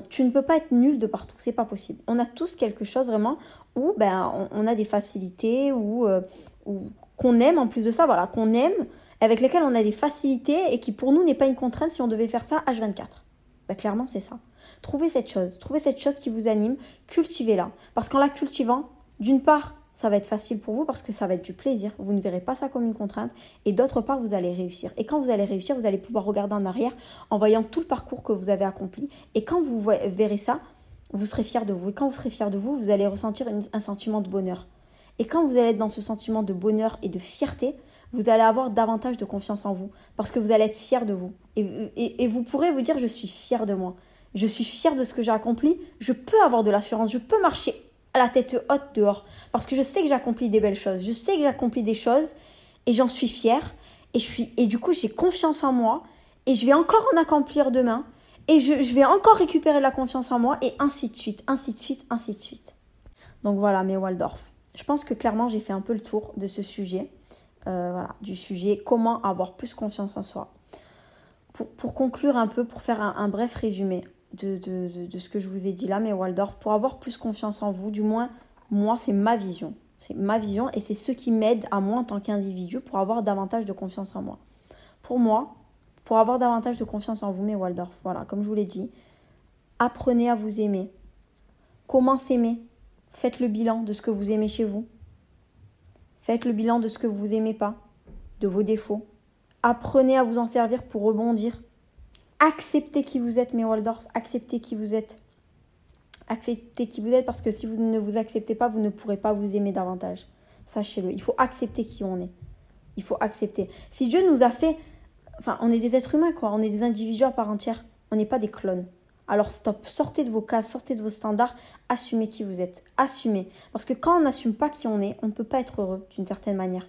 Tu ne peux pas être nul de partout, c'est pas possible. On a tous quelque chose vraiment où ben, on, a des facilités ou, euh, qu'on aime en plus de ça, voilà, qu'on aime, avec lesquelles on a des facilités et qui pour nous n'est pas une contrainte si on devait faire ça H24. Ben, clairement, c'est ça. Trouvez cette chose, trouvez cette chose qui vous anime, cultivez-la. Parce qu'en la cultivant, d'une part, ça va être facile pour vous parce que ça va être du plaisir. Vous ne verrez pas ça comme une contrainte. Et d'autre part, vous allez réussir. Et quand vous allez réussir, vous allez pouvoir regarder en arrière en voyant tout le parcours que vous avez accompli. Et quand vous verrez ça, vous serez fier de vous. Et quand vous serez fier de vous, vous allez ressentir un sentiment de bonheur. Et quand vous allez être dans ce sentiment de bonheur et de fierté, vous allez avoir davantage de confiance en vous parce que vous allez être fier de vous. Et, vous pourrez vous dire, je suis fier de moi. Je suis fière de ce que j'ai accompli, je peux avoir de l'assurance, je peux marcher à la tête haute dehors parce que je sais que j'accomplis des belles choses, je sais que j'accomplis des choses et j'en suis fière. Et je et du coup j'ai confiance en moi et je vais encore en accomplir demain. Et je, vais encore récupérer la confiance en moi et ainsi de suite, ainsi de suite, ainsi de suite. Donc voilà mes Waldorf. Je pense que clairement j'ai fait un peu le tour de ce sujet, euh, voilà, du sujet comment avoir plus confiance en soi. Pour, conclure un peu, pour faire un bref résumé, de, ce que je vous ai dit là, mais Waldorf, pour avoir plus confiance en vous, du moins, moi, c'est ma vision. C'est ma vision et c'est ce qui m'aide à moi en tant qu'individu pour avoir davantage de confiance en moi. Pour moi, pour avoir davantage de confiance en vous, mais Waldorf, voilà, comme je vous l'ai dit, apprenez à vous aimer. Comment s'aimer? Faites le bilan de ce que vous aimez chez vous. Faites le bilan de ce que vous n'aimez pas, de vos défauts. Apprenez à vous en servir pour rebondir acceptez qui vous êtes, mes Waldorf, acceptez qui vous êtes. Acceptez qui vous êtes parce que si vous ne vous acceptez pas, vous ne pourrez pas vous aimer davantage. Sachez-le, il faut accepter qui on est. Il faut accepter. Si Dieu nous a fait, enfin, on est des êtres humains, quoi, on est des individus à part entière, on n'est pas des clones. Alors stop, sortez de vos cases, sortez de vos standards, assumez qui vous êtes, assumez. Parce que quand on n'assume pas qui on est, on ne peut pas être heureux d'une certaine manière.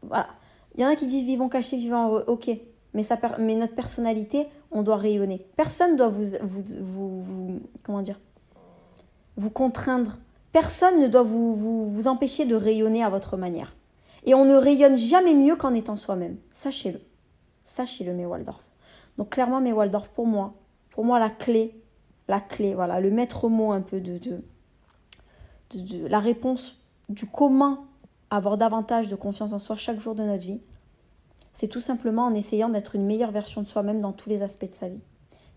Voilà. Il y en a qui disent vivons cachés, vivons heureux. Ok, mais, ça, mais notre personnalité, on doit rayonner. Personne ne doit vous, vous, vous, comment dire, vous contraindre. Personne ne doit vous, vous, vous empêcher de rayonner à votre manière. Et on ne rayonne jamais mieux qu'en étant soi-même. Sachez-le. Sachez-le, mes Waldorf. Donc clairement, mes Waldorf, pour moi, pour moi, la clé, la clé, voilà, le maître mot un peu de, de, la réponse du comment avoir davantage de confiance en soi chaque jour de notre vie, c'est tout simplement en essayant d'être une meilleure version de soi-même dans tous les aspects de sa vie.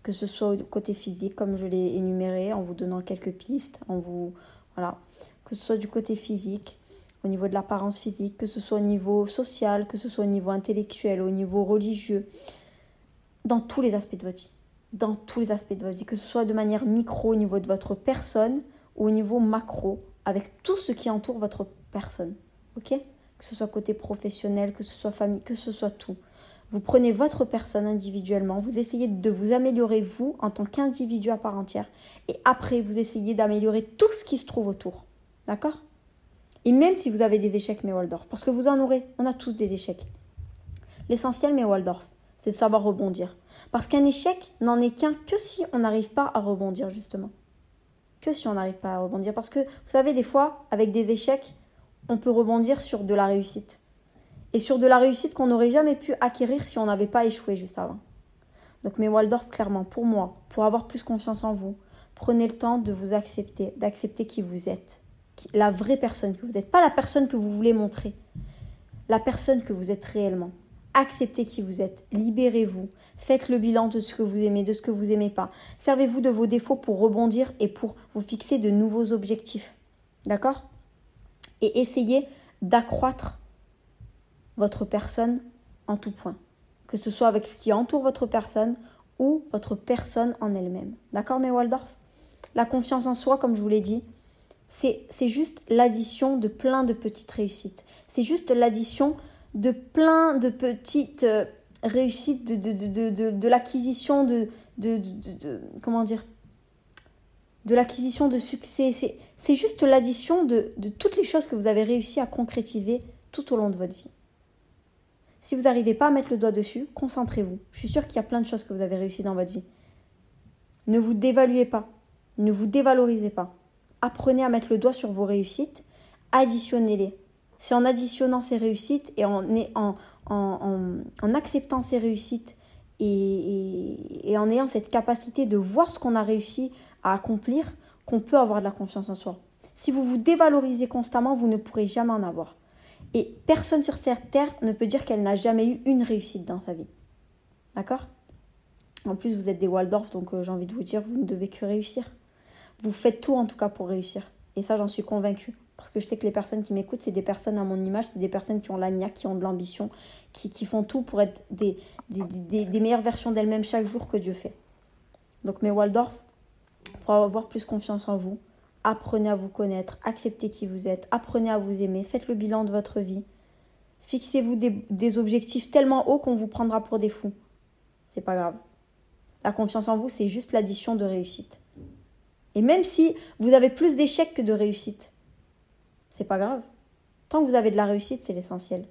Que ce soit au côté physique, comme je l'ai énuméré, en vous donnant quelques pistes, en vous. Voilà. Que ce soit du côté physique, au niveau de l'apparence physique, que ce soit au niveau social, que ce soit au niveau intellectuel, au niveau religieux, dans tous les aspects de votre vie. Dans tous les aspects de votre vie, que ce soit de manière micro au niveau de votre personne ou au niveau macro, avec tout ce qui entoure votre personne. Ok? Que ce soit côté professionnel, que ce soit famille, que ce soit tout. Vous prenez votre personne individuellement, vous essayez de vous améliorer vous en tant qu'individu à part entière, et après vous essayez d'améliorer tout ce qui se trouve autour. D'accord? Et même si vous avez des échecs, mes Waldorf, parce que vous en aurez, on a tous des échecs. L'essentiel, mes Waldorf, c'est de savoir rebondir. Parce qu'un échec n'en est qu'un que si on n'arrive pas à rebondir, justement. Que si on n'arrive pas à rebondir. Parce que, vous savez, des fois, avec des échecs, on peut rebondir sur de la réussite. Et sur de la réussite qu'on n'aurait jamais pu acquérir si on n'avait pas échoué juste avant. Donc mes Waldorf, clairement, pour moi, pour avoir plus confiance en vous, prenez le temps de vous accepter, d'accepter qui vous êtes. La vraie personne que vous êtes, pas la personne que vous voulez montrer. La personne que vous êtes réellement. Acceptez qui vous êtes, libérez-vous, faites le bilan de ce que vous aimez, de ce que vous aimez pas. Servez-vous de vos défauts pour rebondir et pour vous fixer de nouveaux objectifs. D'accord? Et essayez d'accroître votre personne en tout point. Que ce soit avec ce qui entoure votre personne ou votre personne en elle-même. D'accord, mes Waldorf? La confiance en soi, comme je vous l'ai dit, c'est juste l'addition de plein de petites réussites. C'est juste l'addition de plein de petites euh, réussites, de, l'acquisition de, Comment dire de l'acquisition de succès. C'est juste l'addition de, toutes les choses que vous avez réussi à concrétiser tout au long de votre vie. Si vous n'arrivez pas à mettre le doigt dessus, concentrez-vous. Je suis sûre qu'il y a plein de choses que vous avez réussi dans votre vie. Ne vous dévaluez pas. Ne vous dévalorisez pas. Apprenez à mettre le doigt sur vos réussites. Additionnez-les. C'est en additionnant ces réussites et en, en, en, en acceptant ces réussites et, et, en ayant cette capacité de voir ce qu'on a réussi à accomplir qu'on peut avoir de la confiance en soi. Si vous vous dévalorisez constamment, vous ne pourrez jamais en avoir. Et personne sur cette terre ne peut dire qu'elle n'a jamais eu une réussite dans sa vie. D'accord? En plus, vous êtes des Waldorf, donc euh, j'ai envie de vous dire, vous ne devez que réussir. Vous faites tout en tout cas pour réussir. Et ça, j'en suis convaincue. Parce que je sais que les personnes qui m'écoutent, c'est des personnes à mon image, c'est des personnes qui ont l'agnac, qui ont de l'ambition, qui, qui, font tout pour être des, des, des, des meilleures versions d'elles-mêmes chaque jour que Dieu fait. Donc mes Waldorf, pour avoir plus confiance en vous. Apprenez à vous connaître, acceptez qui vous êtes, apprenez à vous aimer, faites le bilan de votre vie. Fixez-vous des, objectifs tellement hauts qu'on vous prendra pour des fous. C'est pas grave. La confiance en vous, c'est juste l'addition de réussite. Et même si vous avez plus d'échecs que de réussites, c'est pas grave. Tant que vous avez de la réussite, c'est l'essentiel.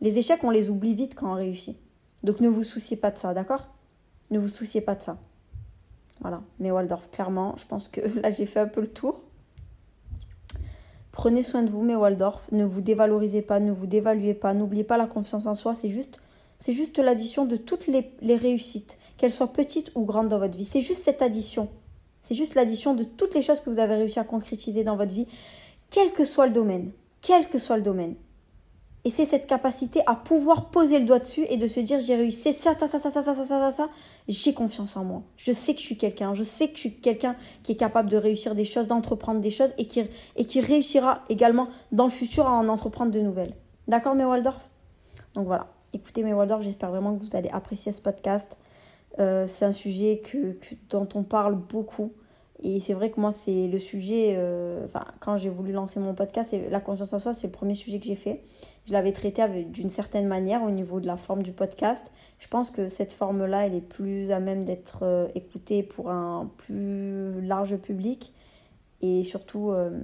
Les échecs, on les oublie vite quand on réussit. Donc ne vous souciez pas de ça, d'accord? Ne vous souciez pas de ça. Voilà, mais Waldorf, clairement, je pense que là j'ai fait un peu le tour. Prenez soin de vous, mes Waldorf. Ne vous dévalorisez pas, ne vous dévaluez pas, n'oubliez pas la confiance en soi. C'est juste, c'est juste l'addition de toutes les réussites, qu'elles soient petites ou grandes dans votre vie. C'est juste cette addition. C'est juste l'addition de toutes les choses que vous avez réussi à concrétiser dans votre vie, quel que soit le domaine. Quel que soit le domaine. Et c'est cette capacité à pouvoir poser le doigt dessus et de se dire j'ai réussi ça, ça, ça, ça, ça, ça, ça, ça, ça, j'ai confiance en moi. Je sais que je suis quelqu'un. Je sais que je suis quelqu'un qui est capable de réussir des choses, d'entreprendre des choses et qui, et qui réussira également dans le futur à en entreprendre de nouvelles. D'accord, mes Waldorf Donc voilà. Écoutez, mes Waldorf, j'espère vraiment que vous allez apprécier ce podcast. Euh, c'est un sujet que, dont on parle beaucoup. Et c'est vrai que moi, c'est le sujet, euh, quand j'ai voulu lancer mon podcast, la confiance en soi, c'est le premier sujet que j'ai fait. Je l'avais traité d'une certaine manière au niveau de la forme du podcast. Je pense que cette forme-là, elle est plus à même d'être euh, écoutée pour un plus large public. Et surtout, euh,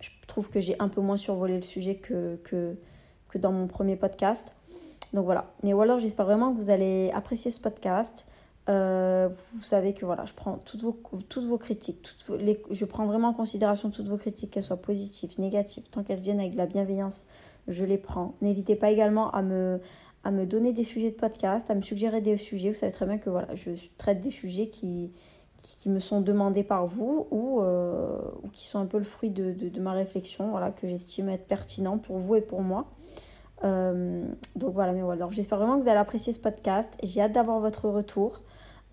je trouve que j'ai un peu moins survolé le sujet que, que, que dans mon premier podcast. Donc voilà. Mais ou alors, j'espère vraiment que vous allez apprécier ce podcast. Euh, vous savez que voilà, je prends toutes vos, critiques, je prends vraiment en considération toutes vos critiques, qu'elles soient positives, négatives, tant qu'elles viennent avec de la bienveillance, je les prends. N'hésitez pas également à me, donner des sujets de podcast, à me suggérer des sujets. Vous savez très bien que voilà, je traite des sujets qui, me sont demandés par vous ou, euh, ou qui sont un peu le fruit de, de, ma réflexion, voilà, que j'estime être pertinent pour vous et pour moi. Euh, donc voilà, mais voilà. J'espère vraiment que vous allez apprécier ce podcast. J'ai hâte d'avoir votre retour.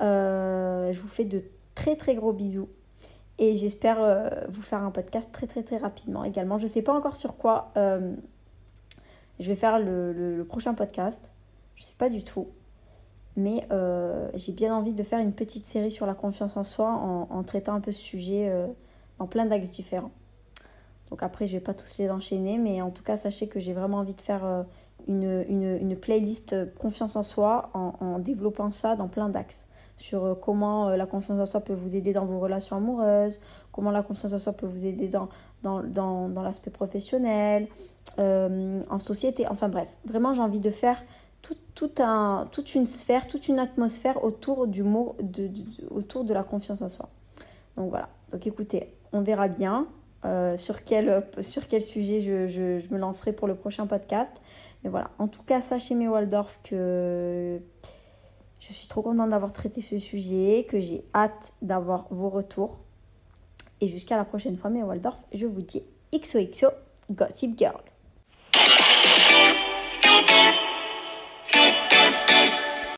Euh, je vous fais de très très gros bisous. Et j'espère vous faire un podcast très très très rapidement également. Je ne sais pas encore sur quoi je vais faire le, le, prochain podcast. Je ne sais pas du tout. Mais euh, j'ai bien envie de faire une petite série sur la confiance en soi en, traitant un peu ce sujet euh, dans plein d'axes différents. Donc après, je vais pas tous les enchaîner, mais en tout cas, sachez que j'ai vraiment envie de faire euh, une, une, une, playlist confiance en soi en, développant ça dans plein d'axes. Sur comment la confiance en soi peut vous aider dans vos relations amoureuses, comment la confiance en soi peut vous aider dans, l'aspect professionnel, en société. Enfin bref, vraiment, j'ai envie de faire toute une sphère, toute une atmosphère autour du mot, de, la confiance en soi. Donc voilà. Donc écoutez, on verra bien euh, sur, quel, sur quel sujet je, je, me lancerai pour le prochain podcast. Mais voilà. En tout cas, sachez mes Waldorf que je suis trop contente d'avoir traité ce sujet, que j'ai hâte d'avoir vos retours. Et jusqu'à la prochaine fois, mes Waldorf, je vous dis XOXO Gossip Girl.